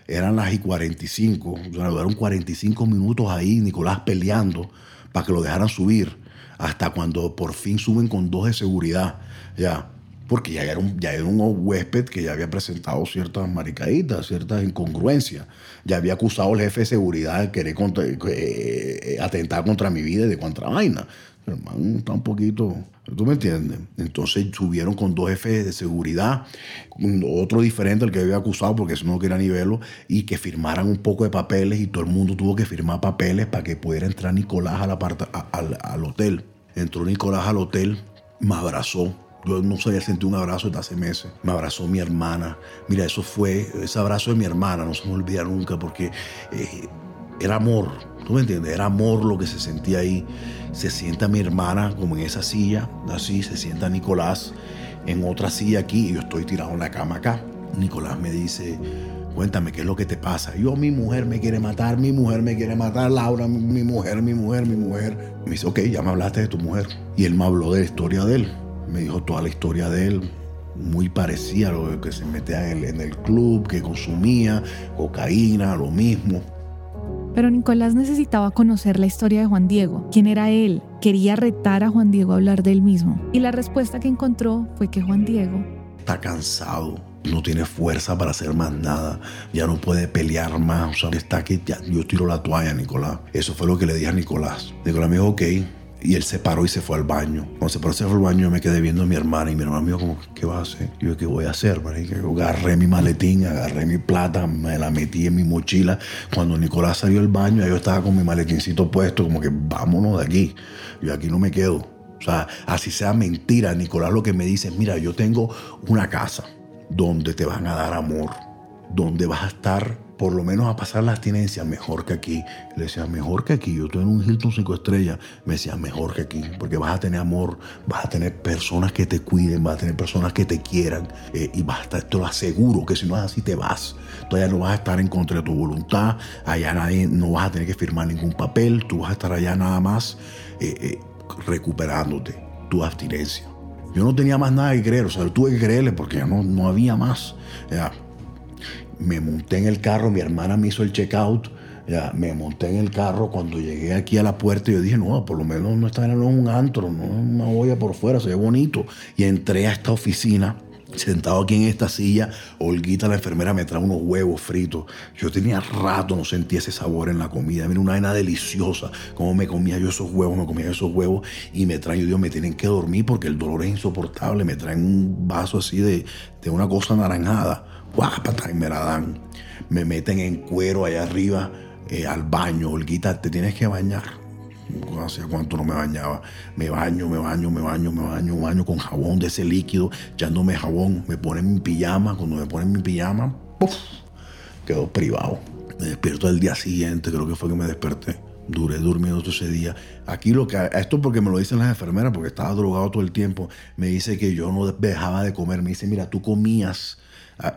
Eran las y 45, o sea, duraron 45 minutos ahí, Nicolás peleando para que lo dejaran subir, hasta cuando por fin suben con dos de seguridad. Ya, porque ya era, un, ya era un huésped que ya había presentado ciertas maricaditas, ciertas incongruencias. Ya había acusado al jefe de seguridad de querer eh, atentar contra mi vida y de contra vaina. El hermano está un poquito, ¿tú me entiendes? Entonces subieron con dos jefes de seguridad, otro diferente al que había acusado porque eso no quería nivelarlo, y que firmaran un poco de papeles y todo el mundo tuvo que firmar papeles para que pudiera entrar Nicolás al, al hotel. Entró Nicolás al hotel, me abrazó yo no sabía sentir un abrazo desde hace meses. Me abrazó mi hermana. Mira, eso fue, ese abrazo de mi hermana, no se me olvida nunca porque eh, era amor. ¿Tú me entiendes? Era amor lo que se sentía ahí. Se sienta mi hermana como en esa silla, así, se sienta Nicolás en otra silla aquí y yo estoy tirado en la cama acá. Nicolás me dice, cuéntame qué es lo que te pasa. Yo, mi mujer me quiere matar, mi mujer me quiere matar, Laura, mi mujer, mi mujer, mi mujer. me dice, ok, ya me hablaste de tu mujer. Y él me habló de la historia de él me dijo toda la historia de él, muy parecida a lo que se metía en el, club, que consumía cocaína, lo mismo. Pero Nicolás necesitaba conocer la historia de Juan Diego, quién era él, quería retar a Juan Diego a hablar de él mismo. Y la respuesta que encontró fue que Juan Diego está cansado, no tiene fuerza para hacer más nada, ya no puede pelear más, o sea, está que ya, yo tiro la toalla, Nicolás. Eso fue lo que le dije a Nicolás. Nicolás me dijo, ok, y él se paró y se fue al baño. Cuando se paró se fue al baño, yo me quedé viendo a mi hermana y mi hermana me dijo, como, ¿qué vas a hacer? Yo, ¿qué voy a hacer? Yo agarré mi maletín, agarré mi plata, me la metí en mi mochila. Cuando Nicolás salió del baño, yo estaba con mi maletincito puesto, como que vámonos de aquí. Yo aquí no me quedo. O sea, así sea mentira, Nicolás lo que me dice, mira, yo tengo una casa donde te van a dar amor, donde vas a estar por lo menos a pasar la abstinencia mejor que aquí. Le decía, mejor que aquí. Yo estoy en un Hilton 5 estrellas. Me decía, mejor que aquí. Porque vas a tener amor, vas a tener personas que te cuiden, vas a tener personas que te quieran. Eh, y vas a estar, te lo aseguro, que si no es así te vas. Todavía no vas a estar en contra de tu voluntad. Allá nadie, no vas a tener que firmar ningún papel. Tú vas a estar allá nada más eh, eh, recuperándote tu abstinencia. Yo no tenía más nada que creer. O sea, tuve que creerle porque ya no, no había más. Ya me monté en el carro, mi hermana me hizo el checkout, ya, me monté en el carro, cuando llegué aquí a la puerta yo dije, no, por lo menos no está en un antro, no una olla por fuera, se ve bonito. Y entré a esta oficina, sentado aquí en esta silla, Olguita, la enfermera, me trae unos huevos fritos. Yo tenía rato, no sentía ese sabor en la comida. Mira, una vaina deliciosa. Como me comía yo esos huevos, me comía esos huevos y me traen, yo me tienen que dormir porque el dolor es insoportable. Me traen un vaso así de, de una cosa anaranjada guápata, y me la dan. Me meten en cuero allá arriba eh, al baño. Olguita, te tienes que bañar. Hacía cuánto no me bañaba. Me baño, me baño, me baño, me baño, me baño con jabón de ese líquido, echándome jabón. Me ponen mi pijama. Cuando me ponen mi pijama, ¡puf! quedó privado. Me despierto el día siguiente, creo que fue que me desperté. Duré durmiendo todo ese día. Aquí lo que, esto porque me lo dicen las enfermeras, porque estaba drogado todo el tiempo, me dice que yo no dejaba de comer. Me dice, mira, tú comías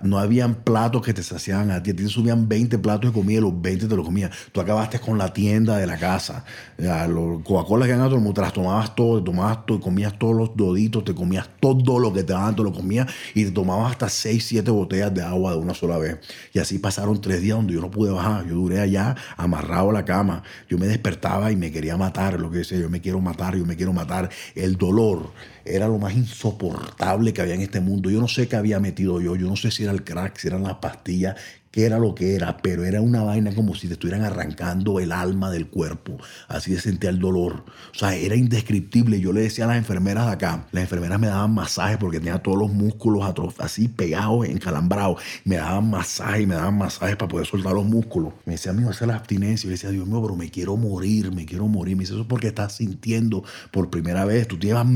no habían platos que te saciaban a ti. A ti te subían 20 platos de comida y los 20 te los comías. Tú acabaste con la tienda de la casa. Los Coca-Cola que han dado, te las tomabas todo, te tomabas todo, comías todos los doditos, te comías todo lo que te daban, te lo comías y te tomabas hasta 6, 7 botellas de agua de una sola vez. Y así pasaron tres días donde yo no pude bajar. Yo duré allá amarrado a la cama. Yo me despertaba y me quería matar, lo que decía, yo me quiero matar, yo me quiero matar. El dolor era lo más insoportable que había en este mundo. Yo no sé qué había metido yo, yo no sé si era el crack, si eran las pastillas, qué era lo que era, pero era una vaina como si te estuvieran arrancando el alma del cuerpo. Así de sentía el dolor. O sea, era indescriptible. Yo le decía a las enfermeras de acá, las enfermeras me daban masaje porque tenía todos los músculos así pegados, encalambrados. Me daban masaje, me daban masajes para poder soltar los músculos. Me decía, amigo, hacer la abstinencia. Yo decía, Dios mío, pero me quiero morir, me quiero morir. Me dice, eso es porque estás sintiendo por primera vez. Tú llevas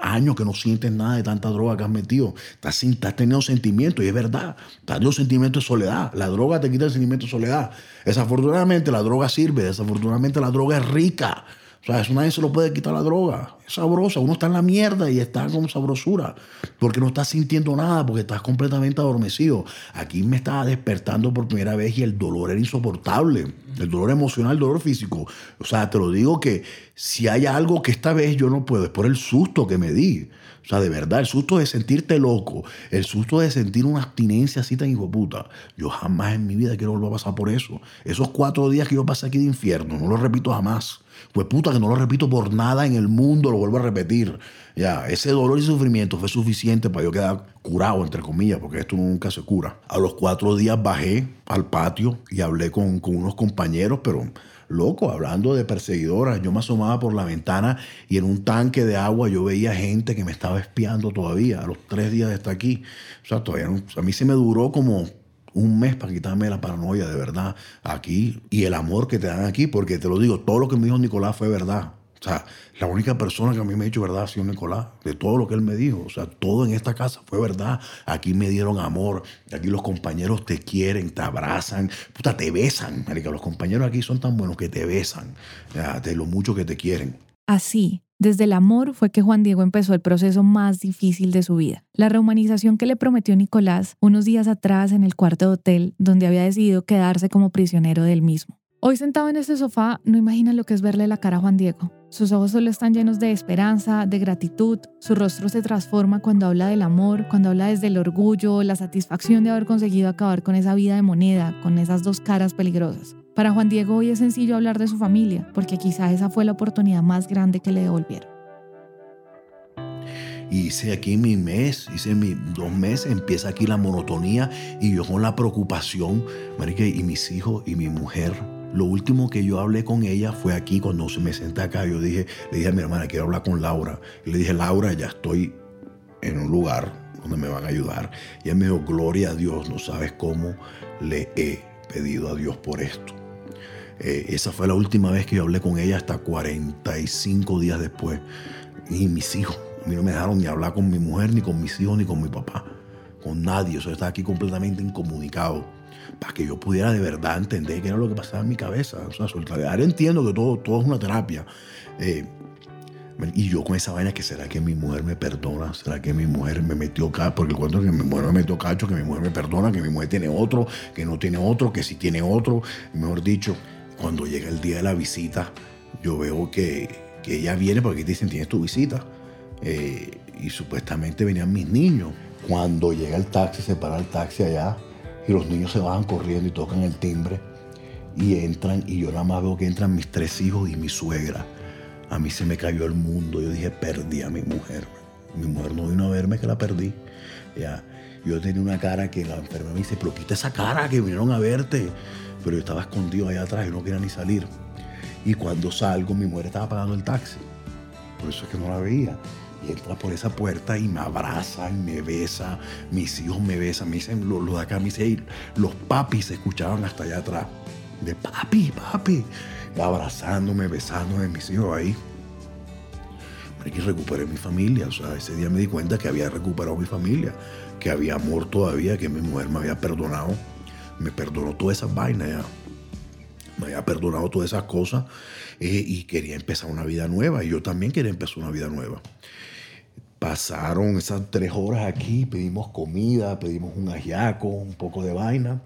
años que no sientes nada de tanta droga que has metido. Estás, estás teniendo sentimientos, y es verdad. Estás teniendo sentimientos de soledad la droga te quita el sentimiento de soledad. Desafortunadamente la droga sirve, desafortunadamente la droga es rica. O sea, eso nadie se lo puede quitar la droga. Sabrosa. Uno está en la mierda y está con sabrosura. Porque no estás sintiendo nada, porque estás completamente adormecido. Aquí me estaba despertando por primera vez y el dolor era insoportable. El dolor emocional, el dolor físico. O sea, te lo digo que si hay algo que esta vez yo no puedo, es por el susto que me di. O sea, de verdad, el susto de sentirte loco, el susto de sentir una abstinencia así tan hijo puta. Yo jamás en mi vida quiero volver a pasar por eso. Esos cuatro días que yo pasé aquí de infierno, no lo repito jamás. Pues puta, que no lo repito por nada en el mundo, lo vuelvo a repetir. Ya, ese dolor y sufrimiento fue suficiente para yo quedar curado, entre comillas, porque esto nunca se cura. A los cuatro días bajé al patio y hablé con, con unos compañeros, pero loco, hablando de perseguidoras. Yo me asomaba por la ventana y en un tanque de agua yo veía gente que me estaba espiando todavía, a los tres días de estar aquí. O sea, todavía a mí se me duró como un mes para quitarme la paranoia de verdad aquí y el amor que te dan aquí, porque te lo digo, todo lo que me dijo Nicolás fue verdad. O sea, la única persona que a mí me ha dicho verdad ha sido Nicolás, de todo lo que él me dijo. O sea, todo en esta casa fue verdad. Aquí me dieron amor, aquí los compañeros te quieren, te abrazan, puta, te besan. Marica, los compañeros aquí son tan buenos que te besan, de lo mucho que te quieren. Así, desde el amor fue que Juan Diego empezó el proceso más difícil de su vida, la rehumanización que le prometió Nicolás unos días atrás en el cuarto de hotel donde había decidido quedarse como prisionero del mismo. Hoy sentado en este sofá, no imagina lo que es verle la cara a Juan Diego. Sus ojos solo están llenos de esperanza, de gratitud, su rostro se transforma cuando habla del amor, cuando habla desde el orgullo, la satisfacción de haber conseguido acabar con esa vida de moneda, con esas dos caras peligrosas. Para Juan Diego hoy es sencillo hablar de su familia, porque quizá esa fue la oportunidad más grande que le devolvieron. hice aquí mi mes, hice mis dos meses, empieza aquí la monotonía y yo con la preocupación, marica, y mis hijos y mi mujer lo último que yo hablé con ella fue aquí cuando me senté acá. Yo dije, le dije a mi hermana, quiero hablar con Laura. Y le dije, Laura, ya estoy en un lugar donde me van a ayudar. Y ella me dijo, gloria a Dios, no sabes cómo le he pedido a Dios por esto. Eh, esa fue la última vez que yo hablé con ella hasta 45 días después. y mis hijos. A mí no me dejaron ni hablar con mi mujer, ni con mis hijos, ni con mi papá, con nadie. O sea, estaba aquí completamente incomunicado para que yo pudiera de verdad entender qué era lo que pasaba en mi cabeza. O sea. Ahora entiendo que todo, todo es una terapia. Eh, y yo con esa vaina que será que mi mujer me perdona, será que mi mujer me metió cacho, porque cuento que mi mujer me metió cacho, que mi mujer me perdona, que mi mujer tiene otro, que no tiene otro, que si tiene otro. Mejor dicho, cuando llega el día de la visita, yo veo que, que ella viene porque te dicen, tienes tu visita. Eh, y supuestamente venían mis niños. Cuando llega el taxi, se para el taxi allá y los niños se van corriendo y tocan el timbre y entran y yo nada más veo que entran mis tres hijos y mi suegra a mí se me cayó el mundo. Yo dije, perdí a mi mujer. Mi mujer no vino a verme que la perdí. Ya. Yo tenía una cara que la enfermera me dice, pero quita esa cara que vinieron a verte. Pero yo estaba escondido allá atrás y no quería ni salir. Y cuando salgo, mi mujer estaba pagando el taxi. Por eso es que no la veía. Entra por esa puerta y me abraza y me besa. Mis hijos me besan. Me dicen, los, de acá me dicen, los papis se escuchaban hasta allá atrás. De papi, papi abrazándome, besándome, mis hijos ahí. Y recuperé mi familia. O sea, ese día me di cuenta que había recuperado mi familia, que había amor todavía, que mi mujer me había perdonado. Me perdonó todas esas vainas. Me había perdonado todas esas cosas eh, y quería empezar una vida nueva. Y yo también quería empezar una vida nueva. Pasaron esas tres horas aquí, pedimos comida, pedimos un ajiaco, un poco de vaina.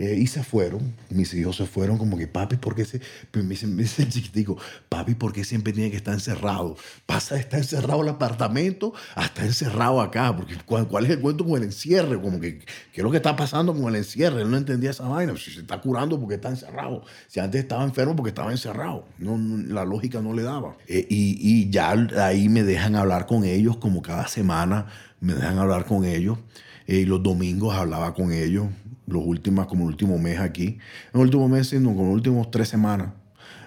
Eh, y se fueron, mis hijos se fueron como que, papi, ¿por qué se...? Me dice, el chiquitico, papi, ¿por qué siempre tiene que estar encerrado? Pasa de estar encerrado el apartamento hasta encerrado acá, porque ¿cuál, es el cuento con el encierre? Como que, ¿qué es lo que está pasando con el encierre? Él no entendía esa vaina, si se está curando porque está encerrado, si antes estaba enfermo porque estaba encerrado, no, la lógica no le daba. Eh, y, y ya ahí me dejan hablar con ellos como cada semana, me dejan hablar con ellos. Eh, los domingos hablaba con ellos, los últimos, como el último mes aquí. En el último mes, no, como los últimos tres semanas,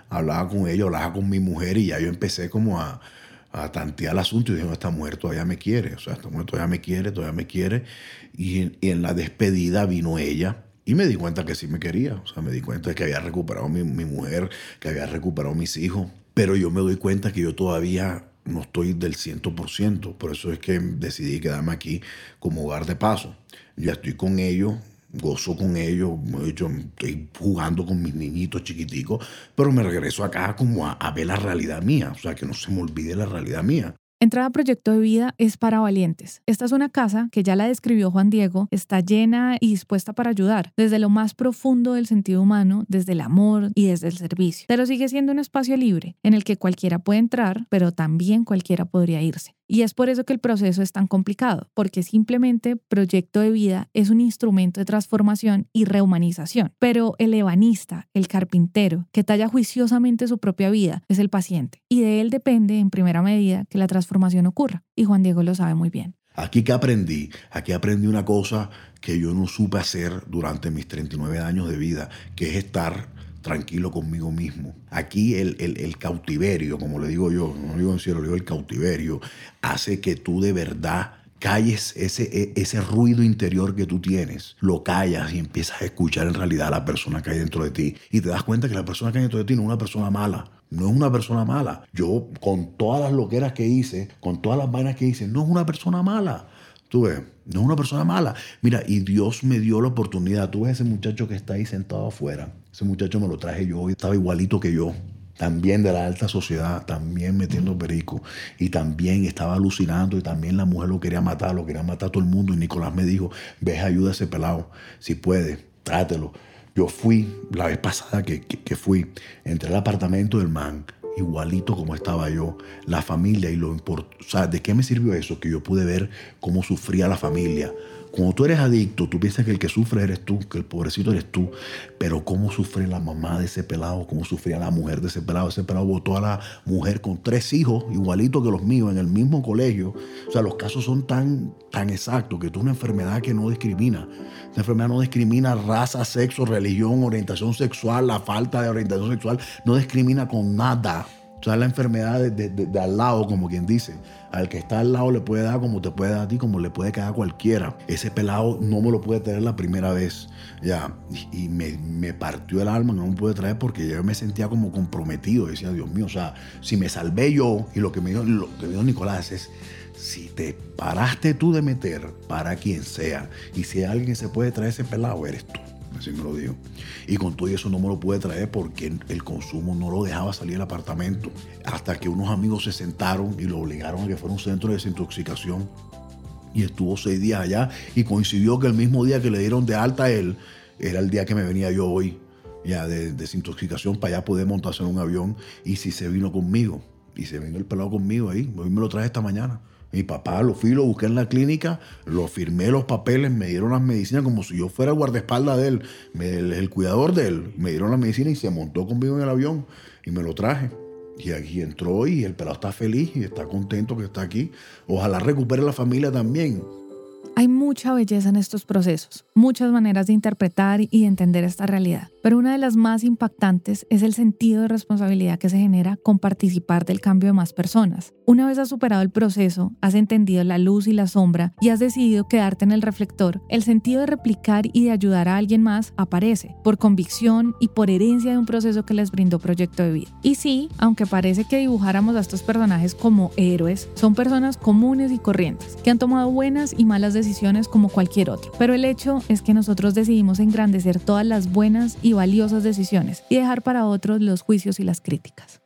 hablaba con ellos, hablaba con mi mujer y ya yo empecé como a, a tantear el asunto y dije, no, esta mujer todavía me quiere, o sea, esta mujer todavía me quiere, todavía me quiere. Y en, la despedida vino ella y me di cuenta que sí me quería, o sea, me di cuenta de que había recuperado mi, mi mujer, que había recuperado mis hijos, pero yo me doy cuenta que yo todavía no estoy del 100%, por eso es que decidí quedarme aquí como hogar de paso. Ya estoy con ellos, gozo con ellos, yo estoy jugando con mis niñitos chiquiticos, pero me regreso acá como a, ver la realidad mía, o sea, que no se me olvide la realidad mía. Entrada Proyecto de Vida es para valientes. Esta es una casa que ya la describió Juan Diego, está llena y dispuesta para ayudar, desde lo más profundo del sentido humano, desde el amor y desde el servicio. Pero sigue siendo un espacio libre, en el que cualquiera puede entrar, pero también cualquiera podría irse. Y es por eso que el proceso es tan complicado, porque simplemente proyecto de vida es un instrumento de transformación y rehumanización. Pero el ebanista, el carpintero, que talla juiciosamente su propia vida, es el paciente. Y de él depende, en primera medida, que la transformación ocurra. Y Juan Diego lo sabe muy bien. Aquí que aprendí, aquí aprendí una cosa que yo no supe hacer durante mis 39 años de vida, que es estar tranquilo conmigo mismo. Aquí el, el, cautiverio, como le digo yo, no digo en cielo, le digo el cautiverio, hace que tú de verdad calles ese, e, ese ruido interior que tú tienes, lo callas y empiezas a escuchar en realidad a la persona que hay dentro de ti. Y te das cuenta que la persona que hay dentro de ti no es una persona mala. No es una persona mala. Yo, con todas las loqueras que hice, con todas las vainas que hice, no es una persona mala. Tú ves, no es una persona mala. Mira, y Dios me dio la oportunidad. Tú ves ese muchacho que está ahí sentado afuera. Ese muchacho me lo traje yo, estaba igualito que yo, también de la alta sociedad, también metiendo perico, y también estaba alucinando, y también la mujer lo quería matar, lo quería matar a todo el mundo, y Nicolás me dijo, ve, ayuda a ese pelado, si puede, trátelo. Yo fui, la vez pasada que, que, fui, entré al apartamento del man, igualito como estaba yo, la familia y lo importante. O sea, ¿de qué me sirvió eso? Que yo pude ver cómo sufría la familia, cuando tú eres adicto, tú piensas que el que sufre eres tú, que el pobrecito eres tú. Pero cómo sufre la mamá de ese pelado, cómo sufría la mujer de ese pelado. Ese pelado votó a la mujer con tres hijos, igualitos que los míos, en el mismo colegio. O sea, los casos son tan, tan exactos que tú una enfermedad que no discrimina. Esa enfermedad no discrimina raza, sexo, religión, orientación sexual, la falta de orientación sexual. No discrimina con nada. O sea, la enfermedad de, al lado, como quien dice. Al que está al lado le puede dar como te puede dar a ti, como le puede quedar a cualquiera. Ese pelado no me lo puede tener la primera vez. Ya, y, me, partió el alma, no me puede traer porque yo me sentía como comprometido. Decía, Dios mío, o sea, si me salvé yo, y lo que me dijo, lo que me dijo Nicolás es, si te paraste tú de meter para quien sea, y si alguien se puede traer ese pelado, eres tú. Así me lo dijo. Y con todo eso no me lo pude traer porque el consumo no lo dejaba salir del apartamento. Hasta que unos amigos se sentaron y lo obligaron a que fuera un centro de desintoxicación. Y estuvo seis días allá y coincidió que el mismo día que le dieron de alta a él, era el día que me venía yo hoy, ya de desintoxicación, para allá poder montarse en un avión. Y si se vino conmigo, y se vino el pelado conmigo ahí, hoy me lo traje esta mañana. Mi papá lo fui, lo busqué en la clínica, lo firmé los papeles, me dieron las medicinas como si yo fuera el guardaespaldas de él, el, cuidador de él. Me dieron las medicinas y se montó conmigo en el avión y me lo traje. Y aquí entró y el pelado está feliz y está contento que está aquí. Ojalá recupere la familia también. Hay mucha belleza en estos procesos, muchas maneras de interpretar y entender esta realidad pero una de las más impactantes es el sentido de responsabilidad que se genera con participar del cambio de más personas. Una vez has superado el proceso, has entendido la luz y la sombra y has decidido quedarte en el reflector, el sentido de replicar y de ayudar a alguien más aparece, por convicción y por herencia de un proceso que les brindó proyecto de vida. Y sí, aunque parece que dibujáramos a estos personajes como héroes, son personas comunes y corrientes, que han tomado buenas y malas decisiones como cualquier otro. Pero el hecho es que nosotros decidimos engrandecer todas las buenas y valiosas decisiones y dejar para otros los juicios y las críticas.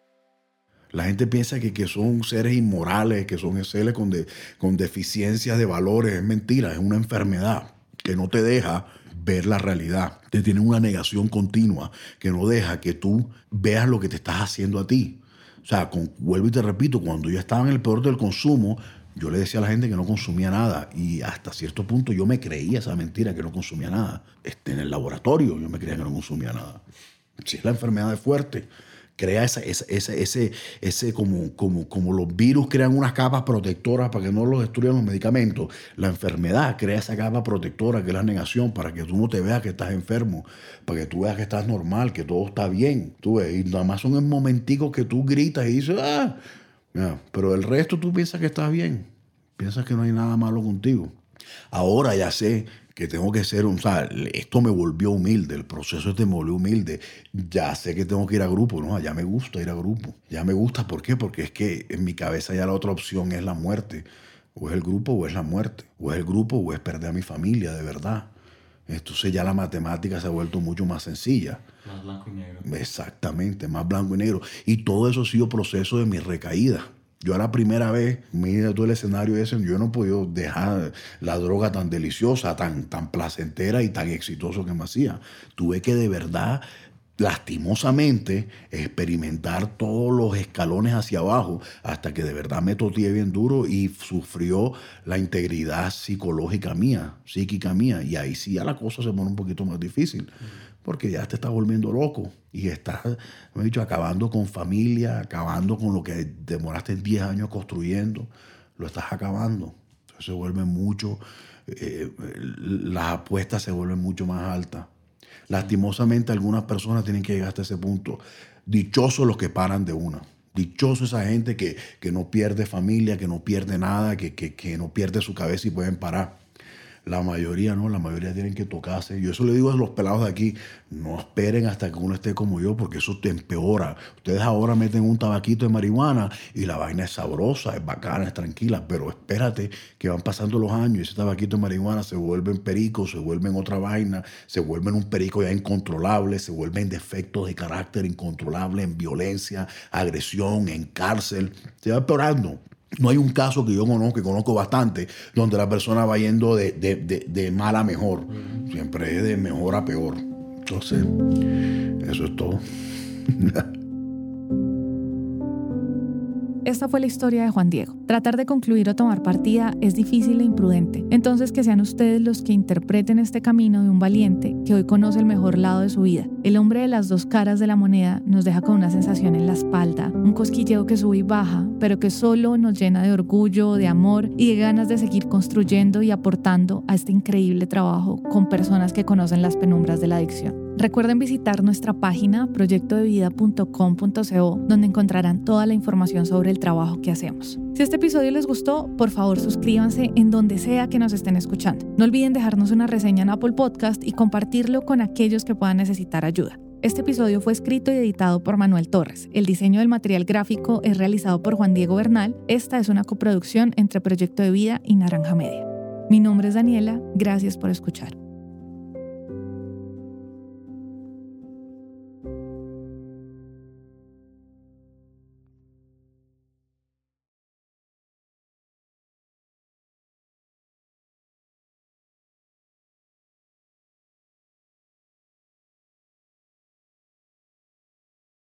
La gente piensa que, que son seres inmorales, que son seres con, con deficiencias de valores. Es mentira, es una enfermedad que no te deja ver la realidad. Te tiene una negación continua que no deja que tú veas lo que te estás haciendo a ti. O sea, vuelvo y te repito, cuando yo estaba en el peor del consumo, yo le decía a la gente que no consumía nada y hasta cierto punto yo me creía esa mentira que no consumía nada. Este, en el laboratorio yo me creía que no consumía nada. Si es la enfermedad de fuerte, crea ese, ese, ese, ese como, como, como los virus crean unas capas protectoras para que no los destruyan los medicamentos, la enfermedad crea esa capa protectora que es la negación para que tú no te veas que estás enfermo, para que tú veas que estás normal, que todo está bien. Tú ves, y nada más son en momenticos que tú gritas y dices, ah, pero el resto tú piensas que estás bien. Piensas que no hay nada malo contigo. Ahora ya sé que tengo que ser un, o sea, esto me volvió humilde, el proceso este me volvió humilde. Ya sé que tengo que ir a grupo, ¿no? Ya me gusta ir a grupo. Ya me gusta, ¿por qué? Porque es que en mi cabeza ya la otra opción es la muerte. O es el grupo o es la muerte. O es el grupo o es perder a mi familia, de verdad. Entonces ya la matemática se ha vuelto mucho más sencilla. Más blanco y negro. Exactamente, más blanco y negro. Y todo eso ha sido proceso de mi recaída. Yo a la primera vez, mira todo el escenario ese, yo no he podido dejar la droga tan deliciosa, tan, tan placentera y tan exitoso que me hacía. Tuve que de verdad lastimosamente experimentar todos los escalones hacia abajo hasta que de verdad me toteé bien duro y sufrió la integridad psicológica mía, psíquica mía. Y ahí sí ya la cosa se pone un poquito más difícil porque ya te estás volviendo loco y estás, me he dicho, acabando con familia, acabando con lo que demoraste 10 años construyendo, lo estás acabando. Entonces se vuelve mucho, eh, las apuestas se vuelven mucho más altas. Lastimosamente algunas personas tienen que llegar hasta ese punto. Dichosos los que paran de una. Dichoso esa gente que, que no pierde familia, que no pierde nada, que, que, que no pierde su cabeza y pueden parar. La mayoría no, la mayoría tienen que tocarse. Yo eso le digo a los pelados de aquí, no esperen hasta que uno esté como yo, porque eso te empeora. Ustedes ahora meten un tabaquito de marihuana y la vaina es sabrosa, es bacana, es tranquila, pero espérate que van pasando los años y ese tabaquito de marihuana se vuelven pericos, se vuelven otra vaina, se vuelven un perico ya incontrolable, se vuelven defectos de carácter incontrolable en violencia, agresión, en cárcel. Se va empeorando. No hay un caso que yo conozco, que conozco bastante, donde la persona va yendo de, de mal a mejor. Siempre es de mejor a peor. Entonces, eso es todo. Esta fue la historia de Juan Diego. Tratar de concluir o tomar partida es difícil e imprudente. Entonces que sean ustedes los que interpreten este camino de un valiente que hoy conoce el mejor lado de su vida. El hombre de las dos caras de la moneda nos deja con una sensación en la espalda, un cosquilleo que sube y baja, pero que solo nos llena de orgullo, de amor y de ganas de seguir construyendo y aportando a este increíble trabajo con personas que conocen las penumbras de la adicción. Recuerden visitar nuestra página proyectodevida.com.co donde encontrarán toda la información sobre el trabajo que hacemos. Si este episodio les gustó, por favor suscríbanse en donde sea que nos estén escuchando. No olviden dejarnos una reseña en Apple Podcast y compartirlo con aquellos que puedan necesitar ayuda. Este episodio fue escrito y editado por Manuel Torres. El diseño del material gráfico es realizado por Juan Diego Bernal. Esta es una coproducción entre Proyecto de Vida y Naranja Media. Mi nombre es Daniela. Gracias por escuchar.